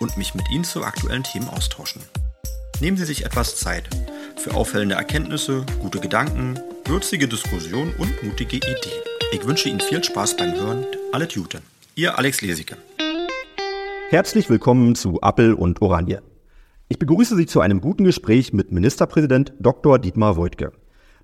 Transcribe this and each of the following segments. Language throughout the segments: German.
und mich mit Ihnen zu aktuellen Themen austauschen. Nehmen Sie sich etwas Zeit für auffällende Erkenntnisse, gute Gedanken, würzige Diskussion und mutige Ideen. Ich wünsche Ihnen viel Spaß beim Hören. Alle Tute. Ihr Alex Lesicke. Herzlich willkommen zu Appel und Oranje. Ich begrüße Sie zu einem guten Gespräch mit Ministerpräsident Dr. Dietmar Woidke.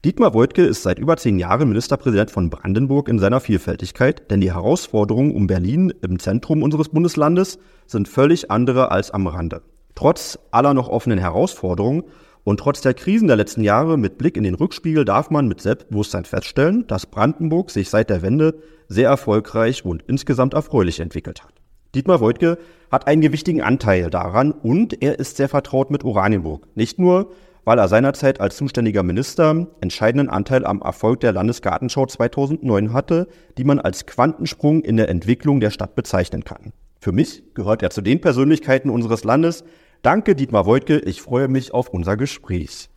Dietmar Woidke ist seit über zehn Jahren Ministerpräsident von Brandenburg in seiner Vielfältigkeit, denn die Herausforderungen um Berlin im Zentrum unseres Bundeslandes sind völlig andere als am Rande. Trotz aller noch offenen Herausforderungen und trotz der Krisen der letzten Jahre mit Blick in den Rückspiegel darf man mit Selbstbewusstsein feststellen, dass Brandenburg sich seit der Wende sehr erfolgreich und insgesamt erfreulich entwickelt hat. Dietmar Woidke hat einen gewichtigen Anteil daran und er ist sehr vertraut mit Oranienburg. Nicht nur, weil er seinerzeit als zuständiger Minister entscheidenden Anteil am Erfolg der Landesgartenschau 2009 hatte, die man als Quantensprung in der Entwicklung der Stadt bezeichnen kann. Für mich gehört er zu den Persönlichkeiten unseres Landes. Danke, Dietmar Woidke. Ich freue mich auf unser Gespräch.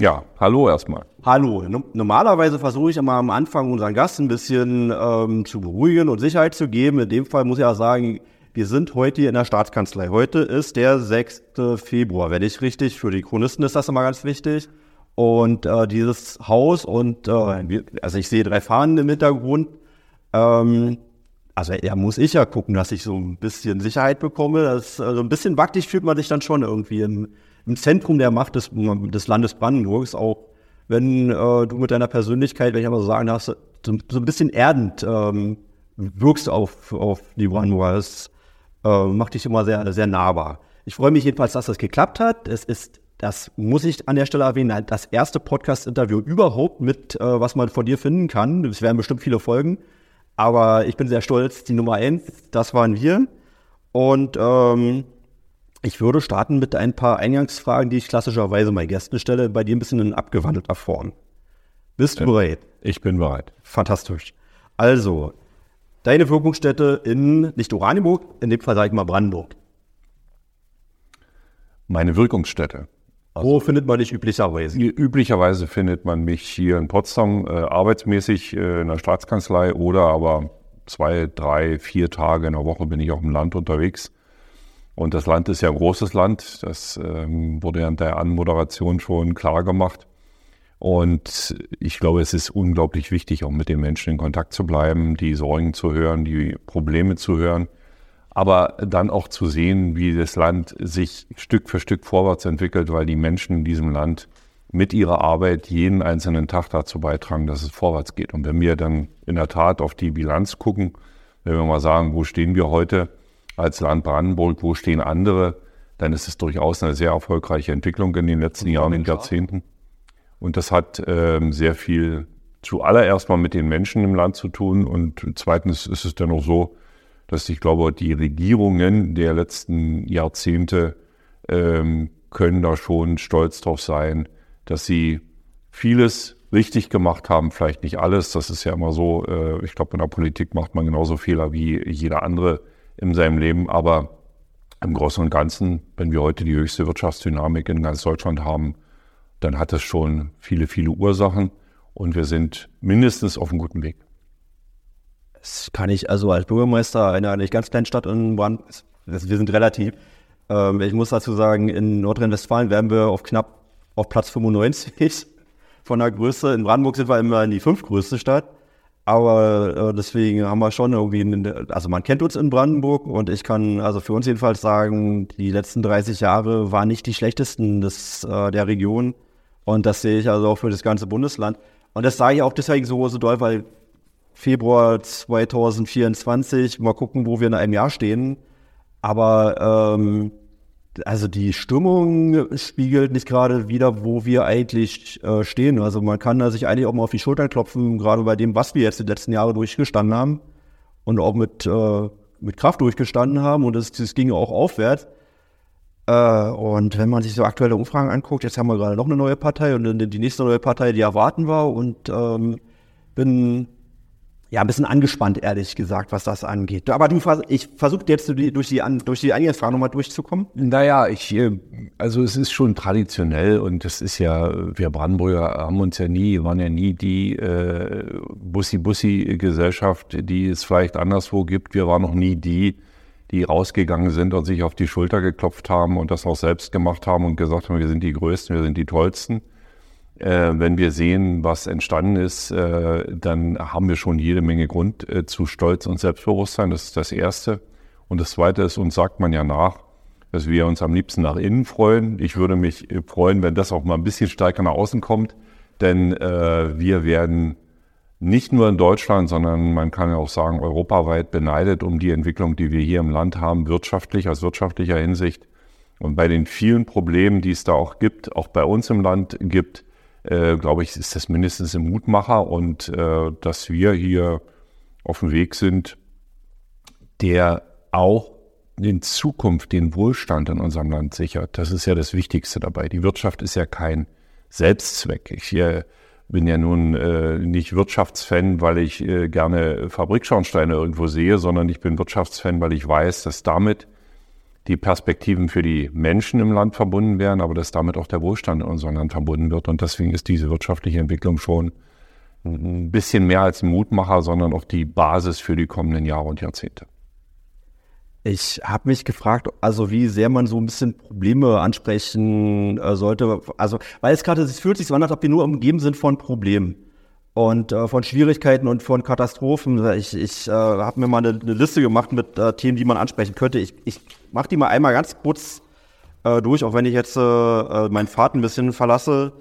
Ja, hallo erstmal. Hallo. Normalerweise versuche ich immer am Anfang unseren Gast ein bisschen ähm, zu beruhigen und Sicherheit zu geben. In dem Fall muss ich auch sagen, wir sind heute hier in der Staatskanzlei. Heute ist der 6. Februar, wenn ich richtig. Für die Chronisten ist das immer ganz wichtig. Und äh, dieses Haus und äh, also ich sehe drei Fahnen im Hintergrund. Ähm, also ja, muss ich ja gucken, dass ich so ein bisschen Sicherheit bekomme. Das, also ein bisschen wackelig fühlt man sich dann schon irgendwie im, im Zentrum der Macht des, des Landes Brandenburgs, auch wenn äh, du mit deiner Persönlichkeit, wenn ich einmal so sagen darf, so, so ein bisschen erdend ähm, wirkst auf, auf die Brandenburger. Das äh, macht dich immer sehr, sehr nahbar. Ich freue mich jedenfalls, dass das geklappt hat. Es ist, das muss ich an der Stelle erwähnen, das erste Podcast-Interview überhaupt mit, äh, was man von dir finden kann. Es werden bestimmt viele Folgen. Aber ich bin sehr stolz, die Nummer eins, das waren wir. Und ähm, ich würde starten mit ein paar Eingangsfragen, die ich klassischerweise meinen Gästen stelle, bei dir ein bisschen in abgewandelter Form. Bist du bereit? Ich bin bereit. Fantastisch. Also, deine Wirkungsstätte in, nicht Oranienburg, in dem Fall sage ich mal Brandenburg. Meine Wirkungsstätte. Also Wo findet man dich üblicherweise? Üblicherweise findet man mich hier in Potsdam äh, arbeitsmäßig äh, in der Staatskanzlei oder aber zwei, drei, vier Tage in der Woche bin ich auch im Land unterwegs. Und das Land ist ja ein großes Land. Das ähm, wurde ja in der Anmoderation schon klar gemacht. Und ich glaube, es ist unglaublich wichtig, auch mit den Menschen in Kontakt zu bleiben, die Sorgen zu hören, die Probleme zu hören, aber dann auch zu sehen, wie das Land sich Stück für Stück vorwärts entwickelt, weil die Menschen in diesem Land mit ihrer Arbeit jeden einzelnen Tag dazu beitragen, dass es vorwärts geht. Und wenn wir dann in der Tat auf die Bilanz gucken, wenn wir mal sagen, wo stehen wir heute als Land Brandenburg, wo stehen andere, dann ist es durchaus eine sehr erfolgreiche Entwicklung in den letzten Jahren und Jahrzehnten. Und das hat ähm, sehr viel zuallererst mal mit den Menschen im Land zu tun. Und zweitens ist es dann auch so, dass ich glaube, die Regierungen der letzten Jahrzehnte ähm, können da schon stolz drauf sein, dass sie vieles richtig gemacht haben, vielleicht nicht alles. Das ist ja immer so. Äh, ich glaube, in der Politik macht man genauso Fehler wie jeder andere in seinem Leben. Aber im Großen und Ganzen, wenn wir heute die höchste Wirtschaftsdynamik in ganz Deutschland haben, dann hat es schon viele, viele Ursachen und wir sind mindestens auf einem guten Weg. Das kann ich also als Bürgermeister einer nicht ganz kleinen Stadt in Brand, wir sind relativ, ähm, ich muss dazu sagen, in Nordrhein-Westfalen werden wir auf knapp auf Platz 95 von der Größe. In Brandenburg sind wir immer in die fünftgrößte Stadt. Aber äh, deswegen haben wir schon irgendwie, also man kennt uns in Brandenburg und ich kann also für uns jedenfalls sagen, die letzten 30 Jahre waren nicht die schlechtesten des, äh, der Region. Und das sehe ich also auch für das ganze Bundesland. Und das sage ich auch deswegen so, so doll, weil Februar 2024, mal gucken, wo wir in einem Jahr stehen. Aber ähm, also die Stimmung spiegelt nicht gerade wieder, wo wir eigentlich äh, stehen. Also man kann da sich eigentlich auch mal auf die Schultern klopfen, gerade bei dem, was wir jetzt die letzten Jahre durchgestanden haben und auch mit, äh, mit Kraft durchgestanden haben. Und es ging auch aufwärts. Äh, und wenn man sich so aktuelle Umfragen anguckt, jetzt haben wir gerade noch eine neue Partei und die nächste neue Partei, die erwarten wir und ähm, bin ja, ein bisschen angespannt, ehrlich gesagt, was das angeht. Aber du, ich versuche jetzt durch die, durch die Eingangsfrage nochmal durchzukommen. Naja, ich, äh, also es ist schon traditionell und das ist ja, wir Brandenburger haben uns ja nie, waren ja nie die äh, Bussi-Bussi-Gesellschaft, die es vielleicht anderswo gibt. Wir waren noch nie die, die rausgegangen sind und sich auf die Schulter geklopft haben und das auch selbst gemacht haben und gesagt haben, wir sind die Größten, wir sind die Tollsten. Äh, wenn wir sehen, was entstanden ist, äh, dann haben wir schon jede Menge Grund äh, zu Stolz und Selbstbewusstsein. Das ist das Erste. Und das Zweite ist, uns sagt man ja nach, dass wir uns am liebsten nach innen freuen. Ich würde mich äh, freuen, wenn das auch mal ein bisschen stärker nach außen kommt, denn äh, wir werden nicht nur in Deutschland, sondern man kann ja auch sagen, europaweit beneidet um die Entwicklung, die wir hier im Land haben, wirtschaftlich, aus wirtschaftlicher Hinsicht. Und bei den vielen Problemen, die es da auch gibt, auch bei uns im Land gibt, äh, glaube ich, ist das mindestens ein Mutmacher und äh, dass wir hier auf dem Weg sind, der auch in Zukunft den Wohlstand in unserem Land sichert. Das ist ja das Wichtigste dabei. Die Wirtschaft ist ja kein Selbstzweck. Ich äh, bin ja nun äh, nicht Wirtschaftsfan, weil ich äh, gerne Fabrikschornsteine irgendwo sehe, sondern ich bin Wirtschaftsfan, weil ich weiß, dass damit die Perspektiven für die Menschen im Land verbunden werden, aber dass damit auch der Wohlstand in unserem Land verbunden wird. Und deswegen ist diese wirtschaftliche Entwicklung schon ein bisschen mehr als ein Mutmacher, sondern auch die Basis für die kommenden Jahre und Jahrzehnte. Ich habe mich gefragt, also wie sehr man so ein bisschen Probleme ansprechen äh, sollte. Also, weil es gerade, es fühlt sich so an, als ob wir nur umgeben sind von Problemen und äh, von Schwierigkeiten und von Katastrophen. Ich, ich äh, habe mir mal eine, eine, Liste gemacht mit äh, Themen, die man ansprechen könnte. Ich, ich mache die mal einmal ganz kurz äh, durch, auch wenn ich jetzt äh, äh, meinen Pfad ein bisschen verlasse.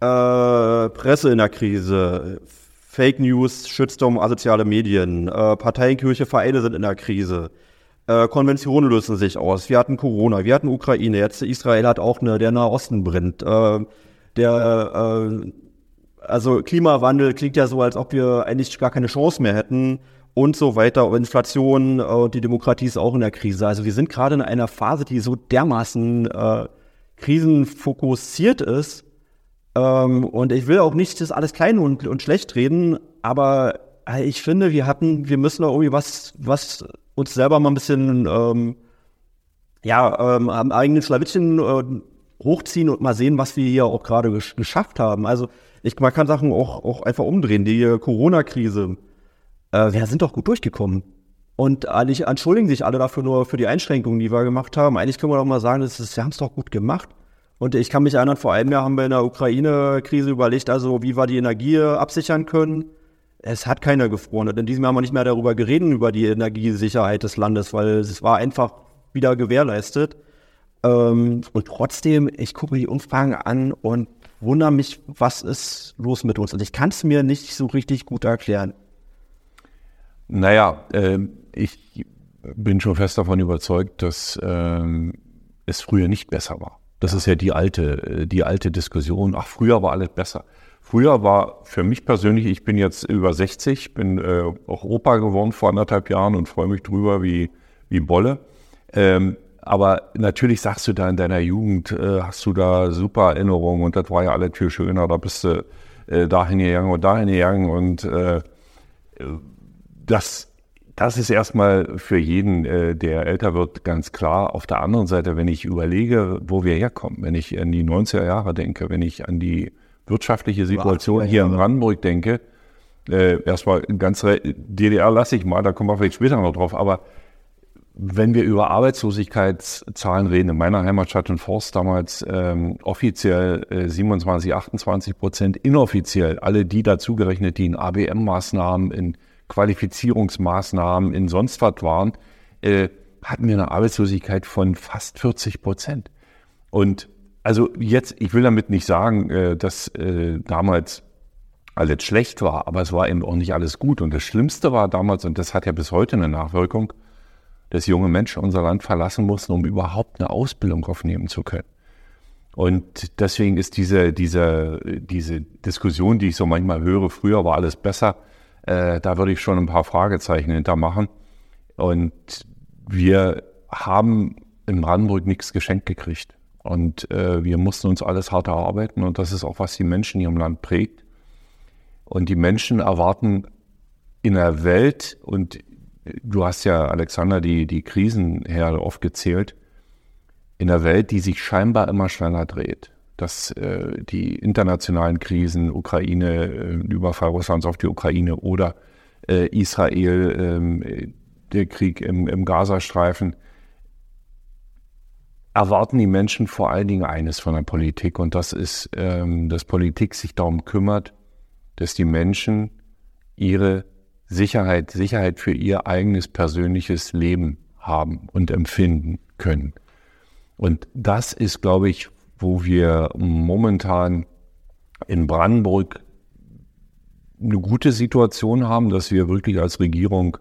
Presse in der Krise, Fake News, Shitstorm, asoziale Medien, Parteienkirche, Vereine sind in der Krise. Äh, Konventionen lösen sich aus. Wir hatten Corona, wir hatten Ukraine, jetzt Israel hat auch eine, der Nahe Osten brennt. Äh, der äh, also Klimawandel klingt ja so, als ob wir eigentlich gar keine Chance mehr hätten und so weiter. Inflation, äh, die Demokratie ist auch in der Krise. Also wir sind gerade in einer Phase, die so dermaßen äh, krisenfokussiert ist. Ähm, und ich will auch nicht das alles klein und, und schlecht reden, aber äh, ich finde, wir hatten, wir müssen da irgendwie was, was uns selber mal ein bisschen ähm, ja, ähm, am eigenen Schlawittchen äh, hochziehen und mal sehen, was wir hier auch gerade gesch geschafft haben. Also ich, man kann Sachen auch, auch einfach umdrehen. Die Corona-Krise, äh, wir sind doch gut durchgekommen. Und eigentlich entschuldigen sich alle dafür nur für die Einschränkungen, die wir gemacht haben. Eigentlich können wir doch mal sagen, das ist, wir haben es doch gut gemacht. Und ich kann mich erinnern, vor einem Jahr haben wir in der Ukraine-Krise überlegt, also wie wir die Energie absichern können. Es hat keiner gefroren. Und in diesem Jahr haben wir nicht mehr darüber geredet, über die Energiesicherheit des Landes, weil es war einfach wieder gewährleistet. Ähm, und trotzdem, ich gucke mir die Umfragen an und wundere mich, was ist los mit uns? Und ich kann es mir nicht so richtig gut erklären. Naja, äh, ich bin schon fest davon überzeugt, dass äh, es früher nicht besser war. Das ist ja die alte, äh, die alte Diskussion. Ach, früher war alles besser. Früher war für mich persönlich, ich bin jetzt über 60, bin äh, auch Opa geworden vor anderthalb Jahren und freue mich drüber wie, wie Bolle. Ähm, aber natürlich sagst du da in deiner Jugend, äh, hast du da super Erinnerungen und das war ja alles viel schöner. Da bist du äh, dahin gegangen und dahin gegangen und äh, das, das ist erstmal für jeden, äh, der älter wird, ganz klar. Auf der anderen Seite, wenn ich überlege, wo wir herkommen, wenn ich an die 90er Jahre denke, wenn ich an die wirtschaftliche Situation hier in Brandenburg denke, äh, erstmal ganz DDR lasse ich mal, da kommen wir vielleicht später noch drauf, aber wenn wir über Arbeitslosigkeitszahlen reden, in meiner Heimatstadt in Forst damals ähm, offiziell äh, 27, 28 Prozent, inoffiziell alle die dazugerechnet, die in ABM-Maßnahmen, in Qualifizierungsmaßnahmen, in sonst was waren, äh, hatten wir eine Arbeitslosigkeit von fast 40 Prozent. Und also jetzt, ich will damit nicht sagen, äh, dass äh, damals alles schlecht war, aber es war eben auch nicht alles gut. Und das Schlimmste war damals, und das hat ja bis heute eine Nachwirkung, dass junge Menschen unser Land verlassen mussten, um überhaupt eine Ausbildung aufnehmen zu können. Und deswegen ist diese, diese, diese Diskussion, die ich so manchmal höre, früher war alles besser, äh, da würde ich schon ein paar Fragezeichen hintermachen. Und wir haben in Brandenburg nichts geschenkt gekriegt. Und äh, wir mussten uns alles hart erarbeiten und das ist auch, was die Menschen hier im Land prägt. Und die Menschen erwarten in der Welt, und du hast ja, Alexander, die, die Krisenherde aufgezählt, in der Welt, die sich scheinbar immer schneller dreht. Dass äh, die internationalen Krisen, Ukraine, äh, Überfall Russlands auf die Ukraine oder äh, Israel, äh, der Krieg im, im Gazastreifen, erwarten die Menschen vor allen Dingen eines von der Politik und das ist, ähm, dass Politik sich darum kümmert, dass die Menschen ihre Sicherheit, Sicherheit für ihr eigenes persönliches Leben haben und empfinden können. Und das ist, glaube ich, wo wir momentan in Brandenburg eine gute Situation haben, dass wir wirklich als Regierung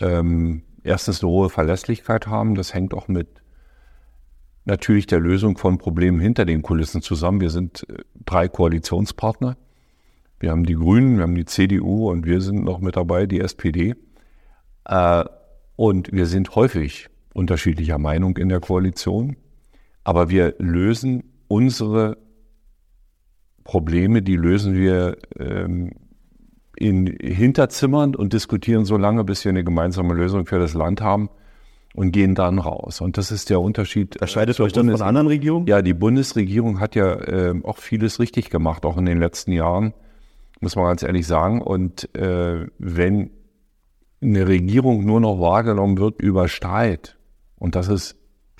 ähm, erstens eine hohe Verlässlichkeit haben. Das hängt auch mit natürlich der Lösung von Problemen hinter den Kulissen zusammen. Wir sind äh, drei Koalitionspartner. Wir haben die Grünen, wir haben die CDU und wir sind noch mit dabei, die SPD. Äh, und wir sind häufig unterschiedlicher Meinung in der Koalition. Aber wir lösen unsere Probleme, die lösen wir ähm, in Hinterzimmern und diskutieren so lange, bis wir eine gemeinsame Lösung für das Land haben und gehen dann raus. Und das ist der Unterschied. Unterscheidet euch dann von anderen Regierungen? Ja, die Bundesregierung hat ja äh, auch vieles richtig gemacht, auch in den letzten Jahren, muss man ganz ehrlich sagen. Und äh, wenn eine Regierung nur noch wahrgenommen wird über Streit, und das ist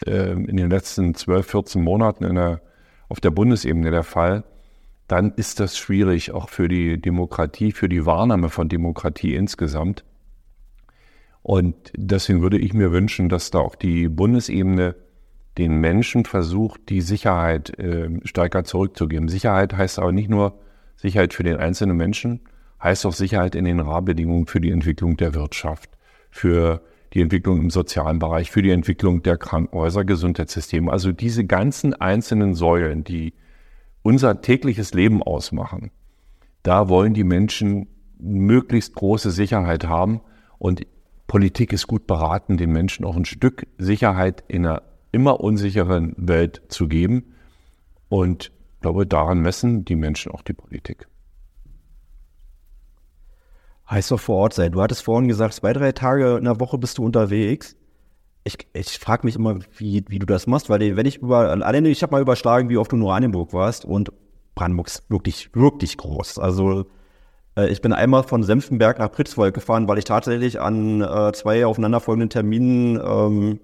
äh, in den letzten 12, 14 Monaten der, auf der Bundesebene der Fall, dann ist das schwierig, auch für die Demokratie, für die Wahrnahme von Demokratie insgesamt. Und deswegen würde ich mir wünschen, dass da auch die Bundesebene den Menschen versucht, die Sicherheit äh, stärker zurückzugeben. Sicherheit heißt aber nicht nur Sicherheit für den einzelnen Menschen, heißt auch Sicherheit in den Rahmenbedingungen für die Entwicklung der Wirtschaft, für die Entwicklung im sozialen Bereich, für die Entwicklung der Krankenhäuser, Gesundheitssysteme. Also diese ganzen einzelnen Säulen, die unser tägliches Leben ausmachen, da wollen die Menschen möglichst große Sicherheit haben. Und Politik ist gut beraten, den Menschen auch ein Stück Sicherheit in einer immer unsicheren Welt zu geben. Und ich glaube, daran messen die Menschen auch die Politik. Heißt doch vor Ort sein. Du hattest vorhin gesagt, zwei, drei Tage in der Woche bist du unterwegs. Ich, ich frage mich immer, wie, wie du das machst, weil wenn ich über, alleine ich habe mal überschlagen, wie oft du in Oranienburg warst und Brandenburg ist wirklich, wirklich groß. Also ich bin einmal von Senftenberg nach Pritzwolk gefahren, weil ich tatsächlich an äh, zwei aufeinanderfolgenden Terminen ähm,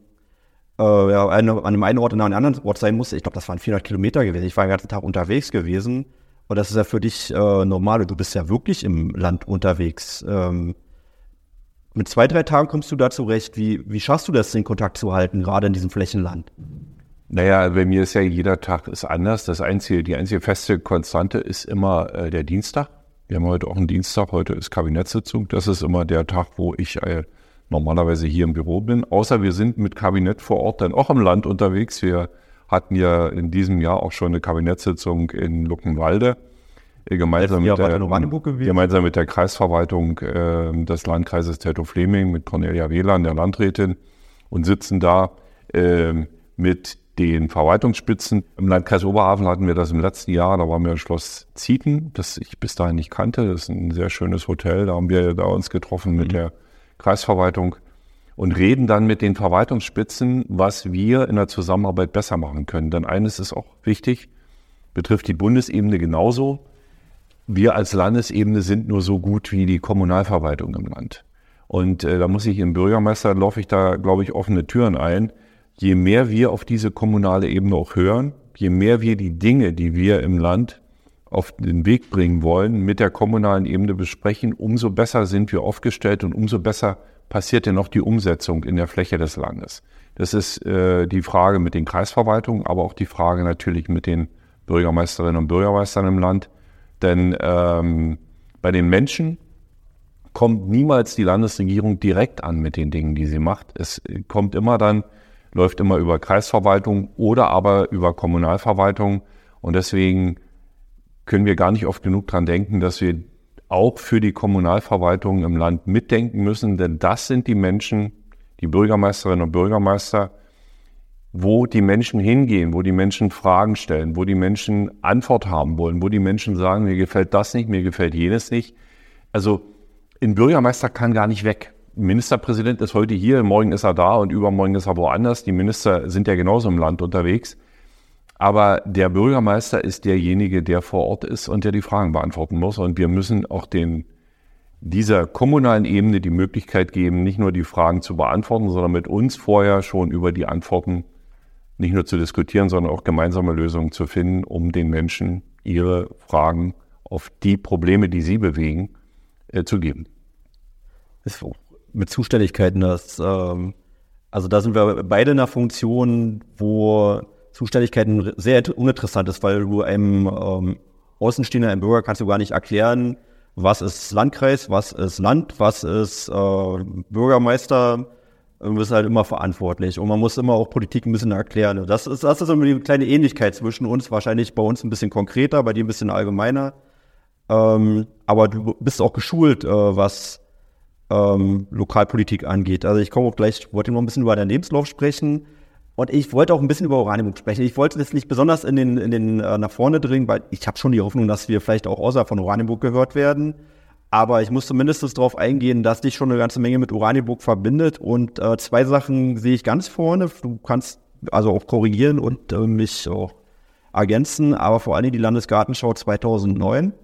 äh, ja, an einem einen Ort und an einem anderen Ort sein musste. Ich glaube, das waren 400 Kilometer gewesen. Ich war den ganzen Tag unterwegs gewesen. Und das ist ja für dich äh, normal. Du bist ja wirklich im Land unterwegs. Ähm, mit zwei, drei Tagen kommst du da zurecht. Wie, wie schaffst du das, den Kontakt zu halten, gerade in diesem Flächenland? Naja, bei mir ist ja jeder Tag ist anders. Das einzige, die einzige feste Konstante ist immer äh, der Dienstag. Wir haben heute auch einen Dienstag, heute ist Kabinettssitzung. Das ist immer der Tag, wo ich äh, normalerweise hier im Büro bin. Außer wir sind mit Kabinett vor Ort dann auch im Land unterwegs. Wir hatten ja in diesem Jahr auch schon eine Kabinettssitzung in Luckenwalde. Äh, gemeinsam, mit der, gemeinsam mit der Kreisverwaltung äh, des Landkreises Teltow-Fleming, mit Cornelia Wehlan, der Landrätin, und sitzen da äh, mit den Verwaltungsspitzen. Im Landkreis Oberhavel hatten wir das im letzten Jahr, da waren wir im Schloss Zieten, das ich bis dahin nicht kannte. Das ist ein sehr schönes Hotel. Da haben wir da uns getroffen mit mhm. der Kreisverwaltung und reden dann mit den Verwaltungsspitzen, was wir in der Zusammenarbeit besser machen können. Denn eines ist auch wichtig, betrifft die Bundesebene genauso. Wir als Landesebene sind nur so gut wie die Kommunalverwaltung im Land. Und äh, da muss ich im Bürgermeister, laufe ich da, glaube ich, offene Türen ein je mehr wir auf diese kommunale Ebene auch hören, je mehr wir die Dinge, die wir im Land auf den Weg bringen wollen, mit der kommunalen Ebene besprechen, umso besser sind wir aufgestellt und umso besser passiert denn auch die Umsetzung in der Fläche des Landes. Das ist äh, die Frage mit den Kreisverwaltungen, aber auch die Frage natürlich mit den Bürgermeisterinnen und Bürgermeistern im Land. Denn ähm, bei den Menschen kommt niemals die Landesregierung direkt an mit den Dingen, die sie macht. Es kommt immer dann läuft immer über Kreisverwaltung oder aber über Kommunalverwaltung. Und deswegen können wir gar nicht oft genug dran denken, dass wir auch für die Kommunalverwaltung im Land mitdenken müssen, denn das sind die Menschen, die Bürgermeisterinnen und Bürgermeister, wo die Menschen hingehen, wo die Menschen Fragen stellen, wo die Menschen Antwort haben wollen, wo die Menschen sagen, mir gefällt das nicht, mir gefällt jenes nicht. Also ein Bürgermeister kann gar nicht weg. Ministerpräsident ist heute hier, morgen ist er da und übermorgen ist er woanders. Die Minister sind ja genauso im Land unterwegs. Aber der Bürgermeister ist derjenige, der vor Ort ist und der die Fragen beantworten muss. Und wir müssen auch den, dieser kommunalen Ebene die Möglichkeit geben, nicht nur die Fragen zu beantworten, sondern mit uns vorher schon über die Antworten nicht nur zu diskutieren, sondern auch gemeinsame Lösungen zu finden, um den Menschen ihre Fragen auf die Probleme, die sie bewegen, äh, zu geben. Mit Zuständigkeiten, das, ähm, also da sind wir beide in einer Funktion, wo Zuständigkeiten sehr uninteressant ist, weil du einem ähm, Außenstehender, einem Bürger kannst du gar nicht erklären, was ist Landkreis, was ist Land, was ist äh, Bürgermeister, du bist halt immer verantwortlich und man muss immer auch Politik ein bisschen erklären. Das ist, das ist immer die kleine Ähnlichkeit zwischen uns, wahrscheinlich bei uns ein bisschen konkreter, bei dir ein bisschen allgemeiner. Ähm, aber du bist auch geschult, äh, was ähm, Lokalpolitik angeht. Also ich komme auch gleich, wollte noch ein bisschen über deinen Lebenslauf sprechen. Und ich wollte auch ein bisschen über Oranienburg sprechen. Ich wollte jetzt nicht besonders in den, in den äh, nach vorne dringen, weil ich habe schon die Hoffnung, dass wir vielleicht auch außerhalb von Oranienburg gehört werden. Aber ich muss zumindest darauf eingehen, dass dich schon eine ganze Menge mit Oranienburg verbindet. Und äh, zwei Sachen sehe ich ganz vorne. Du kannst also auch korrigieren und äh, mich auch ergänzen, aber vor allem die Landesgartenschau 2009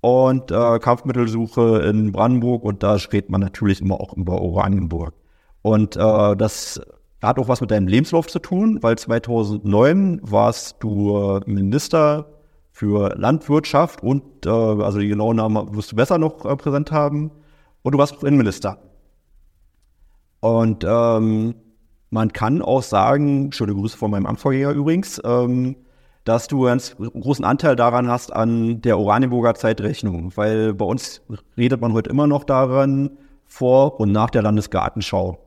und äh, Kampfmittelsuche in Brandenburg und da steht man natürlich immer auch über Oranienburg. Und äh, das hat auch was mit deinem Lebenslauf zu tun, weil 2009 warst du Minister für Landwirtschaft und, äh, also die genauen Namen wirst du besser noch äh, präsent haben. Und du warst auch Innenminister. Und ähm, man kann auch sagen, schöne Grüße von meinem Amtsvorgänger übrigens, ähm, dass du einen großen Anteil daran hast an der Oranienburger Zeitrechnung, weil bei uns redet man heute immer noch daran, vor und nach der Landesgartenschau.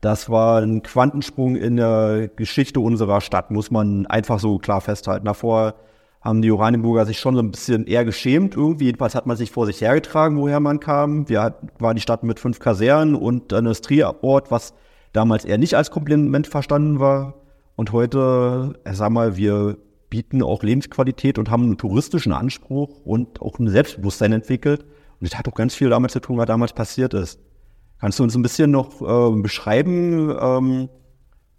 Das war ein Quantensprung in der Geschichte unserer Stadt, muss man einfach so klar festhalten. Davor haben die Oranienburger sich schon so ein bisschen eher geschämt irgendwie. Jedenfalls hat man sich vor sich hergetragen, woher man kam. Wir waren die Stadt mit fünf Kasernen und Industrieort, was damals eher nicht als Kompliment verstanden war. Und heute, äh, sag mal, wir bieten auch Lebensqualität und haben einen touristischen Anspruch und auch ein Selbstbewusstsein entwickelt. Und das hat auch ganz viel damit zu tun, was damals passiert ist. Kannst du uns ein bisschen noch äh, beschreiben, ähm,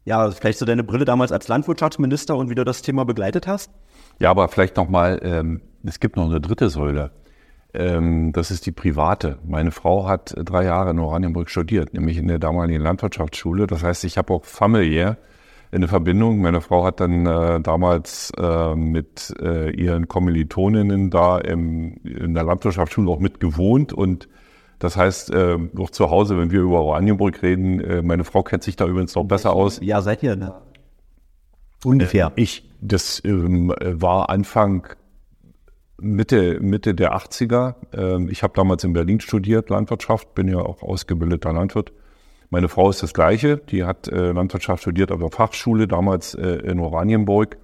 ja, vielleicht so deine Brille damals als Landwirtschaftsminister und wie du das Thema begleitet hast? Ja, aber vielleicht nochmal, ähm, es gibt noch eine dritte Säule. Ähm, das ist die private. Meine Frau hat drei Jahre in Oranienburg studiert, nämlich in der damaligen Landwirtschaftsschule. Das heißt, ich habe auch familiär eine Verbindung. Meine Frau hat dann äh, damals äh, mit äh, ihren Kommilitoninnen da im, in der Landwirtschaftsschule auch mit gewohnt und das heißt, äh, noch zu Hause, wenn wir über Oranienburg reden, äh, meine Frau kennt sich da übrigens noch besser aus. Ja, seid ihr da? Ungefähr. Äh, ich, das ähm, war Anfang Mitte, Mitte der 80er. Ähm, ich habe damals in Berlin studiert, Landwirtschaft, bin ja auch ausgebildeter Landwirt. Meine Frau ist das Gleiche, die hat äh, Landwirtschaft studiert auf der Fachschule, damals äh, in Oranienburg.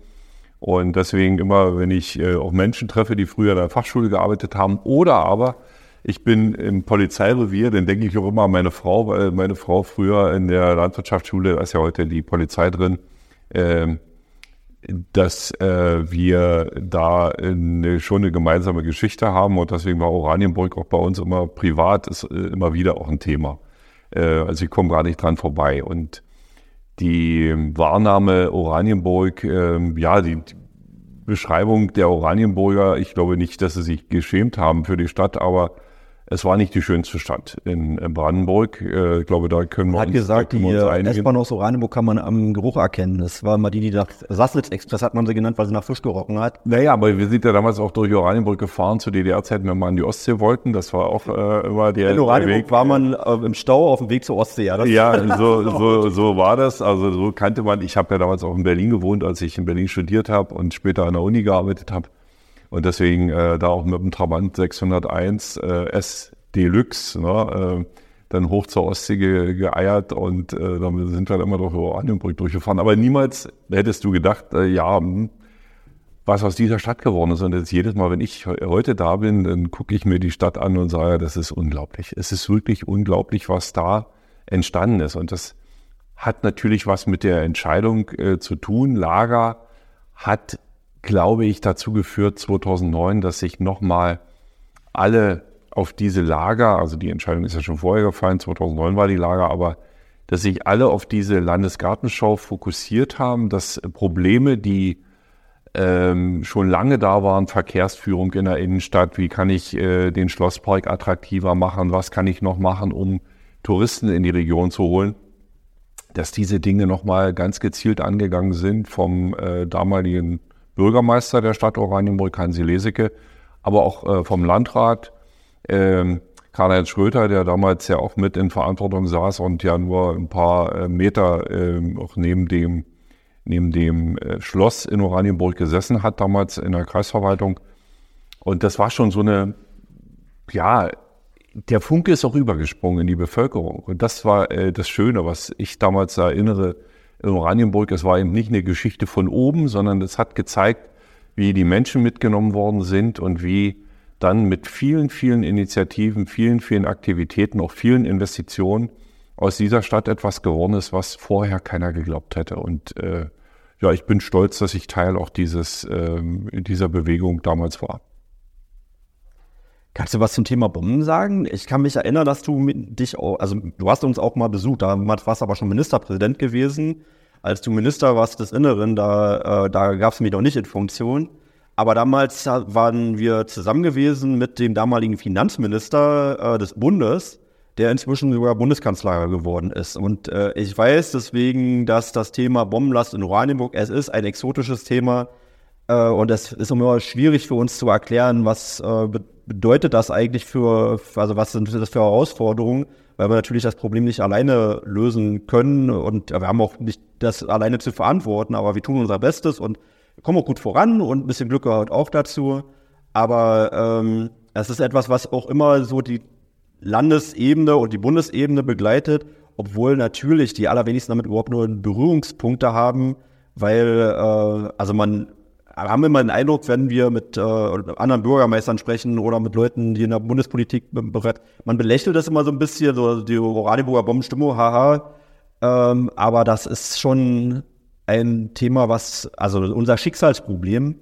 Und deswegen immer, wenn ich äh, auch Menschen treffe, die früher in der Fachschule gearbeitet haben oder aber ich bin im Polizeirevier, dann denke ich auch immer an meine Frau, weil meine Frau früher in der Landwirtschaftsschule, da ist ja heute die Polizei drin, äh, dass äh, wir da eine, schon eine gemeinsame Geschichte haben und deswegen war Oranienburg auch bei uns immer privat, ist äh, immer wieder auch ein Thema. Äh, also ich komme gar nicht dran vorbei. Und die Wahrnahme Oranienburg, äh, ja, die, die Beschreibung der Oranienburger, ich glaube nicht, dass sie sich geschämt haben für die Stadt, aber es war nicht die schönste Stadt in, Brandenburg. Äh, ich glaube, da können wir hat uns, gesagt, die S-Bahn aus Oranienburg kann man am Geruch erkennen. Das war mal die, die nach Sassnitz Express hat man sie genannt, weil sie nach Fisch gerochen hat. Naja, aber wir sind ja damals auch durch Oranienburg gefahren zu DDR-Zeiten, wenn wir an die Ostsee wollten. Das war auch äh, immer der, in Oranienburg Weg. war man äh, im Stau auf dem Weg zur Ostsee. Ja, ja so, so, so war das. Also so kannte man. Ich habe ja damals auch in Berlin gewohnt, als ich in Berlin studiert habe und später an der Uni gearbeitet habe. Und deswegen äh, da auch mit dem Trabant 601 äh, S Deluxe, ne, äh, dann hoch zur Ostsee ge, geeiert und äh, dann sind wir dann immer durch Oranienburg durchgefahren. Aber niemals hättest du gedacht, äh, ja, hm, was aus dieser Stadt geworden ist. Und jetzt jedes Mal, wenn ich heute da bin, dann gucke ich mir die Stadt an und sage, das ist unglaublich. Es ist wirklich unglaublich, was da entstanden ist. Und das hat natürlich was mit der Entscheidung äh, zu tun. Lager hat, glaube ich, dazu geführt 2009, dass sich nochmal alle auf diese Lager, also die Entscheidung ist ja schon vorher gefallen, 2009 war die Lager, aber dass sich alle auf diese Landesgartenschau fokussiert haben, dass Probleme, die ähm, schon lange da waren, Verkehrsführung in der Innenstadt, wie kann ich äh, den Schlosspark attraktiver machen, was kann ich noch machen, um Touristen in die Region zu holen, dass diese Dinge nochmal ganz gezielt angegangen sind vom äh, damaligen Bürgermeister der Stadt Oranienburg, Hansi Leseke, aber auch äh, vom Landrat, ähm, Karl-Heinz Schröter, der damals ja auch mit in Verantwortung saß und ja nur ein paar äh, Meter äh, auch neben dem, neben dem äh, Schloss in Oranienburg gesessen hat, damals in der Kreisverwaltung. Und das war schon so eine, ja, der Funke ist auch übergesprungen in die Bevölkerung. Und das war äh, das Schöne, was ich damals erinnere in Oranienburg. Es war eben nicht eine Geschichte von oben, sondern es hat gezeigt, wie die Menschen mitgenommen worden sind und wie dann mit vielen, vielen Initiativen, vielen, vielen Aktivitäten, auch vielen Investitionen aus dieser Stadt etwas geworden ist, was vorher keiner geglaubt hätte. Und äh, ja, ich bin stolz, dass ich Teil auch dieses, äh, dieser Bewegung damals war. Kannst du was zum Thema Bomben sagen? Ich kann mich erinnern, dass du dich auch, also du hast uns auch mal besucht, da warst du aber schon Ministerpräsident gewesen. Als du Minister warst des Inneren, da, äh, da gab es mich noch nicht in Funktion. Aber damals waren wir zusammen gewesen mit dem damaligen Finanzminister äh, des Bundes, der inzwischen sogar Bundeskanzler geworden ist. Und äh, ich weiß deswegen, dass das Thema Bombenlast in Oranienburg, es ist ein exotisches Thema. Äh, und es ist immer schwierig für uns zu erklären, was äh, bedeutet das eigentlich für, also was sind das für Herausforderungen, weil wir natürlich das Problem nicht alleine lösen können und wir haben auch nicht das alleine zu verantworten, aber wir tun unser Bestes und kommen auch gut voran und ein bisschen Glück gehört auch dazu. Aber ähm, es ist etwas, was auch immer so die Landesebene und die Bundesebene begleitet, obwohl natürlich die allerwenigsten damit überhaupt nur Berührungspunkte haben, weil äh, also man haben immer den Eindruck, wenn wir mit äh, anderen Bürgermeistern sprechen oder mit Leuten, die in der Bundespolitik berät, man belächelt das immer so ein bisschen, so die Oranienburger Bombenstimmung, haha. Ähm, aber das ist schon ein Thema, was, also unser Schicksalsproblem.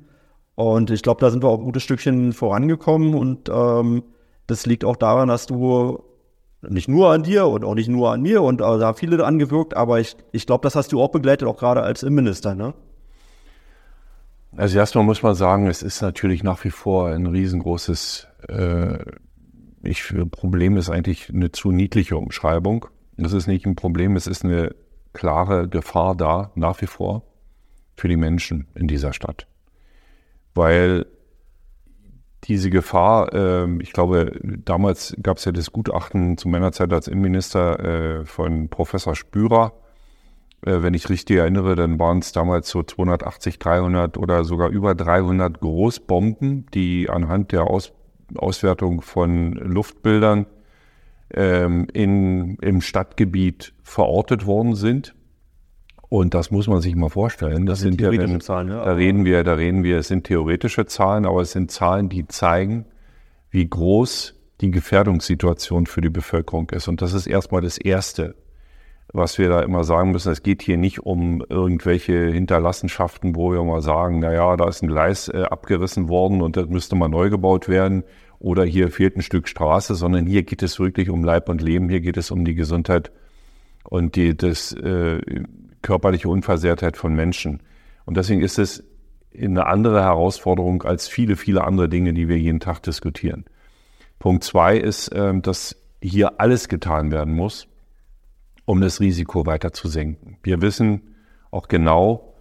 Und ich glaube, da sind wir auch ein gutes Stückchen vorangekommen. Und ähm, das liegt auch daran, dass du nicht nur an dir und auch nicht nur an mir und äh, da haben viele angewirkt, aber ich, ich glaube, das hast du auch begleitet, auch gerade als Innenminister, ne? Also erstmal muss man sagen, es ist natürlich nach wie vor ein riesengroßes äh, ich, Problem ist eigentlich eine zu niedliche Umschreibung. Das ist nicht ein Problem, es ist eine klare Gefahr da, nach wie vor, für die Menschen in dieser Stadt. Weil diese Gefahr, äh, ich glaube, damals gab es ja das Gutachten zu meiner Zeit als Innenminister äh, von Professor Spürer, äh, wenn ich richtig erinnere, dann waren es damals so 280, 300 oder sogar über 300 Großbomben, die anhand der Aus Auswertung von Luftbildern ähm, in, im Stadtgebiet verortet worden sind. Und das muss man sich mal vorstellen. Das, das sind, sind theoretische ja, Zahlen. Ja, da reden wir, da reden wir, es sind theoretische Zahlen, aber es sind Zahlen, die zeigen, wie groß die Gefährdungssituation für die Bevölkerung ist. Und das ist erstmal das Erste, was wir da immer sagen müssen, es geht hier nicht um irgendwelche Hinterlassenschaften, wo wir mal sagen, na ja, da ist ein Gleis äh, abgerissen worden und das müsste mal neu gebaut werden oder hier fehlt ein Stück Straße, sondern hier geht es wirklich um Leib und Leben, hier geht es um die Gesundheit und die das äh, körperliche Unversehrtheit von Menschen. Und deswegen ist es eine andere Herausforderung als viele, viele andere Dinge, die wir jeden Tag diskutieren. Punkt zwei ist, äh, dass hier alles getan werden muss, um das Risiko weiter zu senken. Wir wissen auch genau,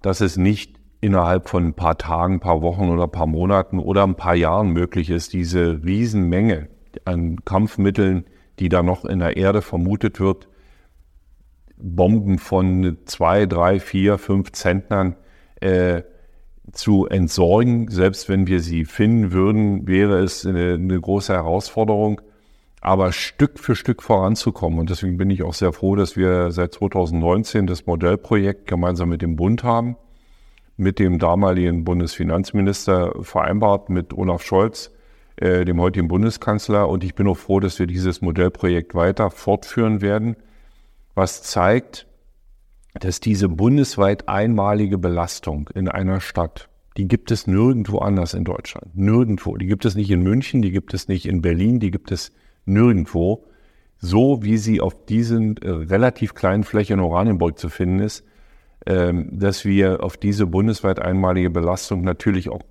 dass es nicht innerhalb von ein paar Tagen, ein paar Wochen oder ein paar Monaten oder ein paar Jahren möglich ist, diese Riesenmenge an Kampfmitteln, die da noch in der Erde vermutet wird, Bomben von zwei, drei, vier, fünf Zentnern äh, zu entsorgen. Selbst wenn wir sie finden würden, wäre es eine, eine große Herausforderung aber Stück für Stück voranzukommen. Und deswegen bin ich auch sehr froh, dass wir seit 2019 das Modellprojekt gemeinsam mit dem Bund haben, mit dem damaligen Bundesfinanzminister vereinbart, mit Olaf Scholz, äh, dem heutigen Bundeskanzler. Und ich bin auch froh, dass wir dieses Modellprojekt weiter fortführen werden, was zeigt, dass diese bundesweit einmalige Belastung in einer Stadt, die gibt es nirgendwo anders in Deutschland. Nirgendwo. Die gibt es nicht in München, die gibt es nicht in Berlin, die gibt es nirgendwo. So wie sie auf diesen äh, relativ kleinen Fläche in Oranienburg zu finden ist, ähm, dass wir auf diese bundesweit einmalige Belastung natürlich auch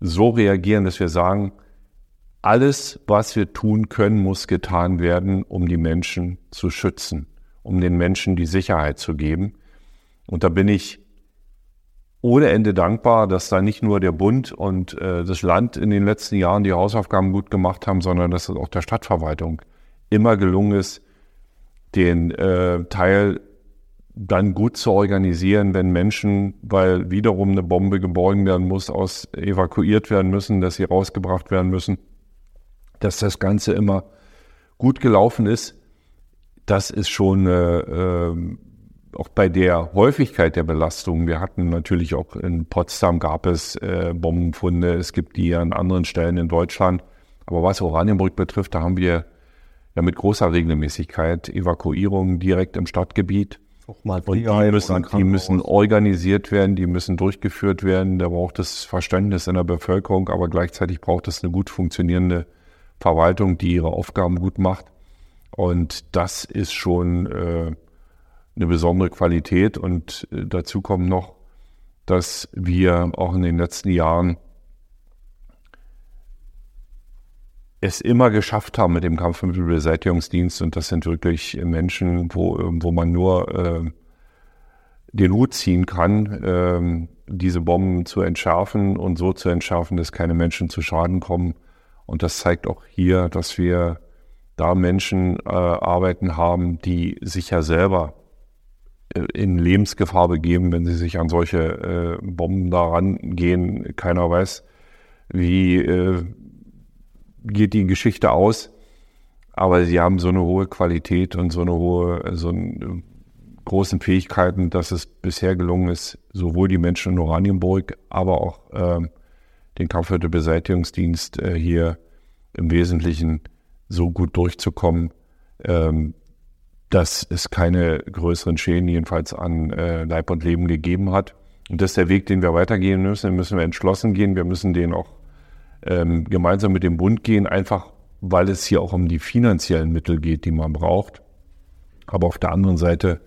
so reagieren, dass wir sagen, alles, was wir tun können, muss getan werden, um die Menschen zu schützen, um den Menschen die Sicherheit zu geben. Und da bin ich ohne Ende dankbar, dass da nicht nur der Bund und äh, das Land in den letzten Jahren die Hausaufgaben gut gemacht haben, sondern dass es auch der Stadtverwaltung immer gelungen ist, den äh, Teil dann gut zu organisieren, wenn Menschen, weil wiederum eine Bombe geborgen werden muss, aus evakuiert werden müssen, dass sie rausgebracht werden müssen, dass das Ganze immer gut gelaufen ist. Das ist schon äh, äh, auch bei der Häufigkeit der Belastung. Wir hatten natürlich auch in Potsdam gab es äh, Bombenfunde, es gibt die an anderen Stellen in Deutschland. Aber was Oranienburg betrifft, da haben wir ja mit großer Regelmäßigkeit Evakuierungen direkt im Stadtgebiet und die müssen, die müssen organisiert werden, die müssen durchgeführt werden. Da braucht es Verständnis in der Bevölkerung, aber gleichzeitig braucht es eine gut funktionierende Verwaltung, die ihre Aufgaben gut macht. Und das ist schon äh, eine besondere Qualität. Und äh, dazu kommt noch, dass wir auch in den letzten Jahren es immer geschafft haben mit dem Kampfmittelbeseitigungsdienst und das sind wirklich Menschen, wo, wo man nur äh, den Hut ziehen kann, äh, diese Bomben zu entschärfen und so zu entschärfen, dass keine Menschen zu Schaden kommen. Und das zeigt auch hier, dass wir da Menschen äh, arbeiten haben, die sich ja selber in Lebensgefahr begeben, wenn sie sich an solche äh, Bomben daran gehen. Keiner weiß, wie äh, geht die Geschichte aus. Aber sie haben so eine hohe Qualität und so eine hohe, so eine großen Fähigkeiten, dass es bisher gelungen ist, sowohl die Menschen in Oranienburg, aber auch äh, den Kampfhütte-Beseitigungsdienst äh, hier im Wesentlichen so gut durchzukommen, ähm, dass es keine größeren Schäden jedenfalls an äh, Leib und Leben gegeben hat. Und das ist der Weg, den wir weitergehen müssen. Den müssen wir entschlossen gehen. Wir müssen den auch ähm, gemeinsam mit dem Bund gehen, einfach weil es hier auch um die finanziellen Mittel geht, die man braucht. Aber auf der anderen Seite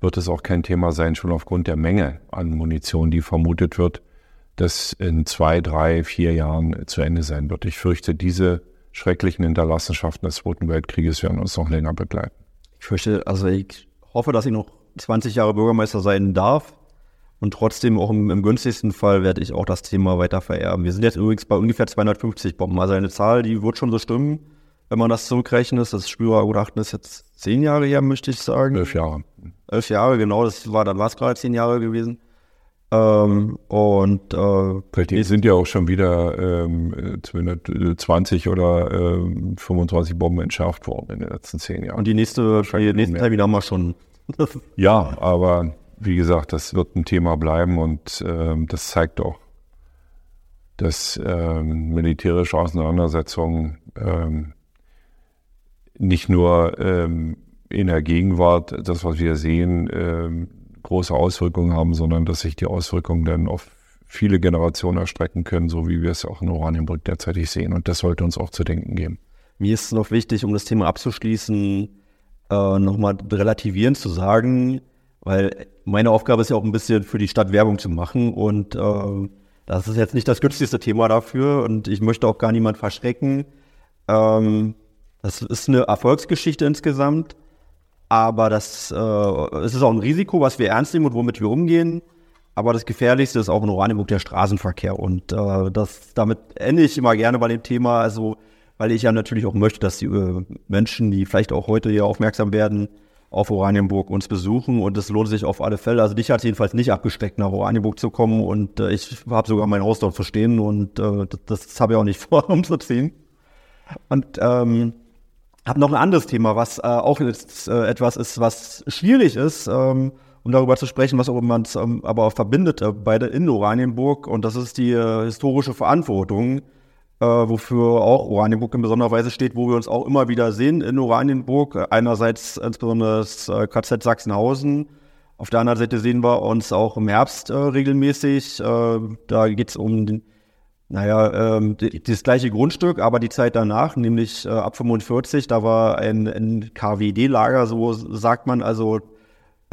wird es auch kein Thema sein, schon aufgrund der Menge an Munition, die vermutet wird, dass in zwei, drei, vier Jahren zu Ende sein wird. Ich fürchte, diese schrecklichen Hinterlassenschaften des Zweiten Weltkrieges werden uns noch länger begleiten. Ich fürchte, also ich hoffe, dass ich noch 20 Jahre Bürgermeister sein darf. Und trotzdem, auch im, im, günstigsten Fall, werde ich auch das Thema weiter vererben. Wir sind jetzt übrigens bei ungefähr 250 Bomben. Also eine Zahl, die wird schon so stimmen, wenn man das zurückrechnet. Das Spürergutachten ist jetzt zehn Jahre her, möchte ich sagen. Elf Jahre. Elf Jahre, genau. Das war, dann war es gerade zehn Jahre gewesen. Ähm, und äh, die sind ja auch schon wieder ähm, 220 oder ähm, 25 Bomben entschärft worden in den letzten zehn Jahren. Und die nächste, die nächsten Termine haben wir schon. ja, aber wie gesagt, das wird ein Thema bleiben und ähm, das zeigt auch, dass ähm, militärische Auseinandersetzungen ähm, nicht nur ähm, in der Gegenwart, das, was wir sehen, ähm, große Auswirkungen haben, sondern dass sich die Auswirkungen dann auf viele Generationen erstrecken können, so wie wir es auch in Oranienburg derzeitig sehen. Und das sollte uns auch zu denken geben. Mir ist noch wichtig, um das Thema abzuschließen, äh, nochmal relativierend zu sagen, weil meine Aufgabe ist ja auch ein bisschen für die Stadt Werbung zu machen und äh, das ist jetzt nicht das günstigste Thema dafür und ich möchte auch gar niemand verschrecken. Ähm, das ist eine Erfolgsgeschichte insgesamt, aber das äh, es ist auch ein Risiko, was wir ernst nehmen und womit wir umgehen. Aber das Gefährlichste ist auch in Oranienburg der Straßenverkehr und äh, das damit ende ich immer gerne bei dem Thema. Also weil ich ja natürlich auch möchte, dass die äh, Menschen, die vielleicht auch heute hier aufmerksam werden, auf Oranienburg uns besuchen und es lohnt sich auf alle Fälle. Also dich hat jedenfalls nicht abgesteckt, nach Oranienburg zu kommen und äh, ich habe sogar mein Haus dort verstehen und äh, das, das habe ich auch nicht vor, umzuziehen. Und ähm, habe noch ein anderes Thema, was äh, auch jetzt, äh, etwas ist, was schwierig ist, ähm, um darüber zu sprechen, was man ähm, aber verbindet äh, beide in Oranienburg und das ist die äh, historische Verantwortung äh, wofür auch Oranienburg in besonderer Weise steht, wo wir uns auch immer wieder sehen in Oranienburg. Einerseits insbesondere das äh, KZ Sachsenhausen, Auf der anderen Seite sehen wir uns auch im Herbst äh, regelmäßig. Da geht es um den, naja, ähm, das gleiche Grundstück, aber die Zeit danach, nämlich äh, ab 45, da war ein, ein KWD-Lager, so sagt man, also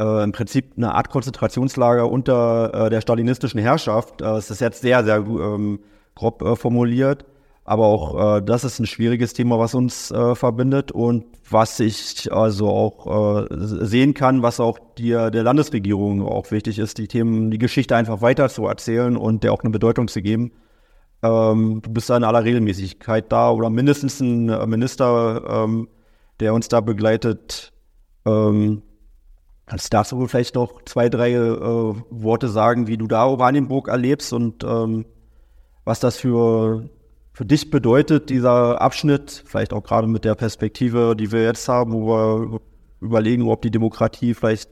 äh, im Prinzip eine Art Konzentrationslager unter äh, der stalinistischen Herrschaft. Äh, es ist jetzt sehr, sehr ähm, grob äh, formuliert. Aber auch äh, das ist ein schwieriges Thema, was uns verbindet und was ich also auch sehen kann, was auch die, der Landesregierung auch wichtig ist, die Themen, die Geschichte einfach weiter zu erzählen und der auch eine Bedeutung zu geben. Ähm, du bist da in aller Regelmäßigkeit da oder mindestens ein äh, Minister, ähm, der uns da begleitet. Ähm, kannst dazu vielleicht noch zwei, drei äh, Worte sagen, wie du da Oranienburg erlebst und ähm, was das für für dich bedeutet dieser Abschnitt, vielleicht auch gerade mit der Perspektive, die wir jetzt haben, wo wir überlegen, ob die Demokratie vielleicht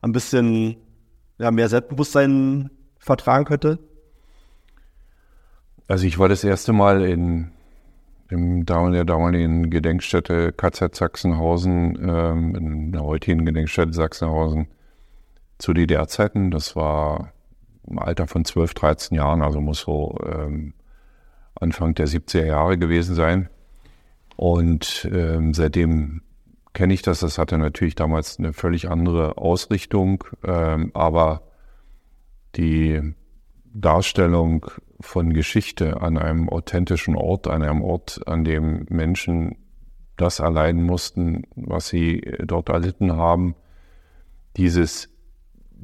ein bisschen ja, mehr Selbstbewusstsein vertragen könnte? Also ich war das erste Mal in, in der damaligen Gedenkstätte KZ Sachsenhausen, ähm, in der heutigen Gedenkstätte Sachsenhausen zu DDR-Zeiten. Das war im Alter von 12, 13 Jahren, also muss so ähm, Anfang der 70er Jahre gewesen sein. Und ähm, seitdem kenne ich das. Das hatte natürlich damals eine völlig andere Ausrichtung, ähm, aber die Darstellung von Geschichte an einem authentischen Ort, an einem Ort, an dem Menschen das erleiden mussten, was sie dort erlitten haben, dieses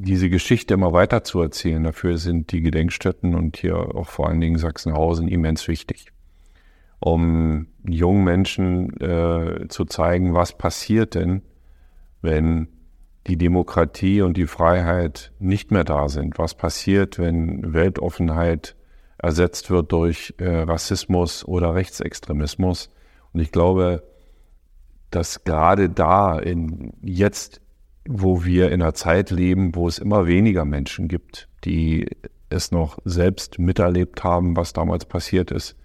diese Geschichte immer weiter zu erzählen. Dafür sind die Gedenkstätten und hier auch vor allen Dingen Sachsenhausen immens wichtig, um jungen Menschen äh, zu zeigen, was passiert denn, wenn die Demokratie und die Freiheit nicht mehr da sind. Was passiert, wenn Weltoffenheit ersetzt wird durch äh, Rassismus oder Rechtsextremismus? Und ich glaube, dass gerade da in jetzt wo wir in einer Zeit leben, wo es immer weniger Menschen gibt, die es noch selbst miterlebt haben, was damals passiert ist.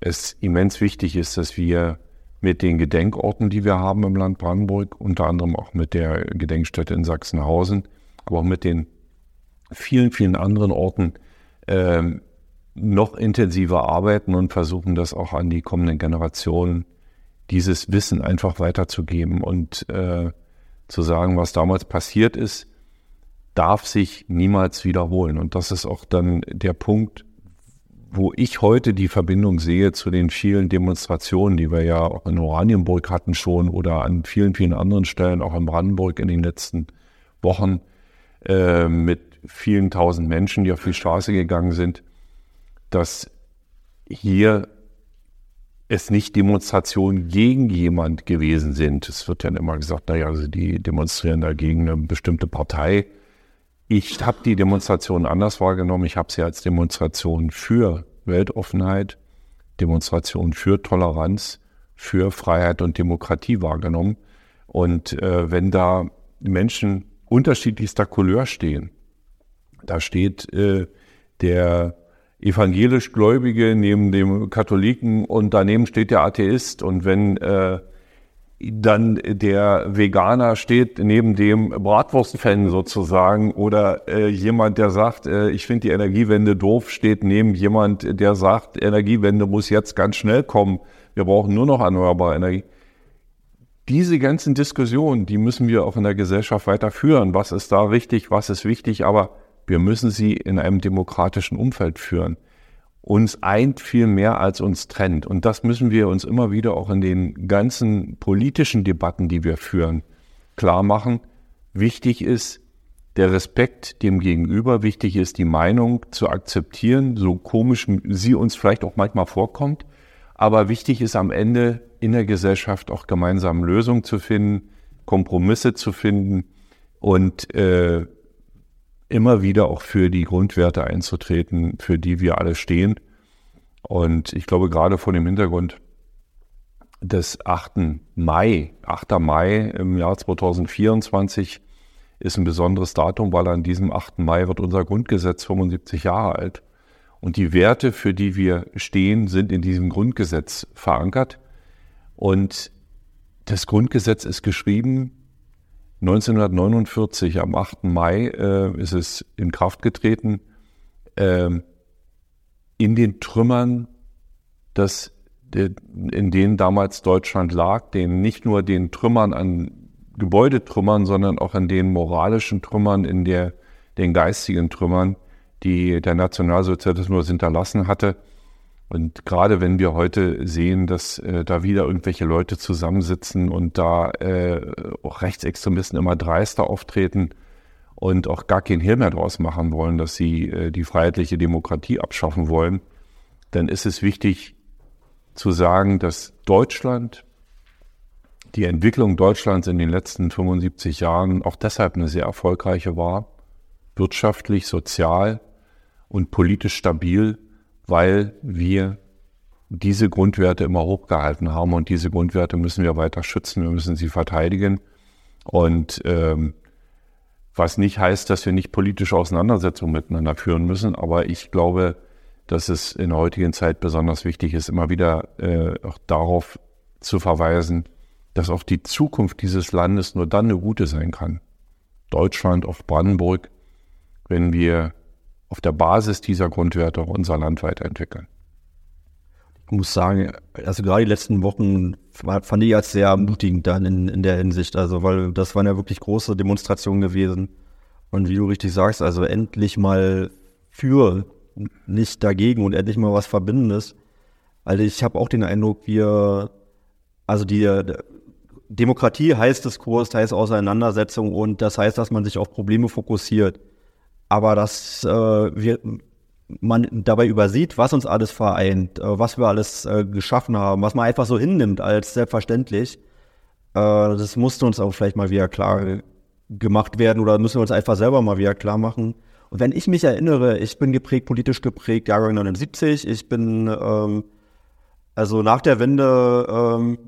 Es immens wichtig ist, dass wir mit den Gedenkorten, die wir haben im Land Brandenburg, unter anderem auch mit der Gedenkstätte in Sachsenhausen, aber auch mit den vielen, vielen anderen Orten äh, noch intensiver arbeiten und versuchen, das auch an die kommenden Generationen, dieses Wissen einfach weiterzugeben und äh, zu sagen, was damals passiert ist, darf sich niemals wiederholen. Und das ist auch dann der Punkt, wo ich heute die Verbindung sehe zu den vielen Demonstrationen, die wir ja auch in Oranienburg hatten schon oder an vielen, vielen anderen Stellen, auch in Brandenburg in den letzten Wochen äh, mit vielen tausend Menschen, die auf die Straße gegangen sind, dass hier es nicht Demonstrationen gegen jemand gewesen sind. Es wird ja immer gesagt, naja, also die demonstrieren dagegen eine bestimmte Partei. Ich habe die Demonstration anders wahrgenommen. Ich habe sie als Demonstration für Weltoffenheit, Demonstration für Toleranz, für Freiheit und Demokratie wahrgenommen. Und äh, wenn da Menschen unterschiedlichster Couleur stehen, da steht äh, der evangelisch Gläubige neben dem Katholiken und daneben steht der Atheist. Und wenn äh, dann der Veganer steht neben dem Bratwurstfan sozusagen oder äh, jemand, der sagt, äh, ich finde die Energiewende doof, steht neben jemand, der sagt, Energiewende muss jetzt ganz schnell kommen. Wir brauchen nur noch erneuerbare Energie. Diese ganzen Diskussionen, die müssen wir auch in der Gesellschaft weiterführen. Was ist da richtig, was ist wichtig, aber wir müssen sie in einem demokratischen Umfeld führen. Uns eint viel mehr, als uns trennt. Und das müssen wir uns immer wieder auch in den ganzen politischen Debatten, die wir führen, klar machen. Wichtig ist der Respekt dem Gegenüber. Wichtig ist die Meinung zu akzeptieren, so komisch sie uns vielleicht auch manchmal vorkommt. Aber wichtig ist am Ende in der Gesellschaft auch gemeinsam Lösungen zu finden, Kompromisse zu finden und äh, immer wieder auch für die Grundwerte einzutreten, für die wir alle stehen. Und ich glaube, gerade vor dem Hintergrund des 8. Mai, 8. Mai im Jahr 2024 ist ein besonderes Datum, weil an diesem 8. Mai wird unser Grundgesetz 75 Jahre alt. Und die Werte, für die wir stehen, sind in diesem Grundgesetz verankert. Und das Grundgesetz ist geschrieben 1949, am 8. Mai, äh, ist es in Kraft getreten. Ähm, in den Trümmern, das, in denen damals Deutschland lag, den nicht nur den Trümmern an Gebäudetrümmern, sondern auch an den moralischen Trümmern, in der, den geistigen Trümmern, die der Nationalsozialismus hinterlassen hatte. Und gerade wenn wir heute sehen, dass äh, da wieder irgendwelche Leute zusammensitzen und da äh, auch Rechtsextremisten immer dreister auftreten und auch gar kein Hehl mehr draus machen wollen, dass sie äh, die freiheitliche Demokratie abschaffen wollen, dann ist es wichtig zu sagen, dass Deutschland, die Entwicklung Deutschlands in den letzten 75 Jahren auch deshalb eine sehr erfolgreiche war, wirtschaftlich, sozial und politisch stabil, weil wir diese Grundwerte immer hochgehalten haben und diese Grundwerte müssen wir weiter schützen, wir müssen sie verteidigen. Und ähm, was nicht heißt, dass wir nicht politische Auseinandersetzungen miteinander führen müssen, aber ich glaube, dass es in der heutigen Zeit besonders wichtig ist, immer wieder äh, auch darauf zu verweisen, dass auch die Zukunft dieses Landes nur dann eine gute sein kann. Deutschland, auch Brandenburg, wenn wir auf der Basis dieser Grundwerte unser Land weiterentwickeln. Ich muss sagen, also gerade die letzten Wochen fand ich als sehr ermutigend dann in, in der Hinsicht. Also, weil das waren ja wirklich große Demonstrationen gewesen. Und wie du richtig sagst, also endlich mal für, nicht dagegen und endlich mal was Verbindendes. Also ich habe auch den Eindruck, wir, also die Demokratie heißt Diskurs, heißt Auseinandersetzung und das heißt, dass man sich auf Probleme fokussiert aber dass äh, wir, man dabei übersieht, was uns alles vereint, äh, was wir alles äh, geschaffen haben, was man einfach so hinnimmt als selbstverständlich. Äh, das musste uns auch vielleicht mal wieder klar gemacht werden oder müssen wir uns einfach selber mal wieder klar machen. Und wenn ich mich erinnere, ich bin geprägt, politisch geprägt, Jahrgang 79, ich bin ähm, also nach der Wende ähm,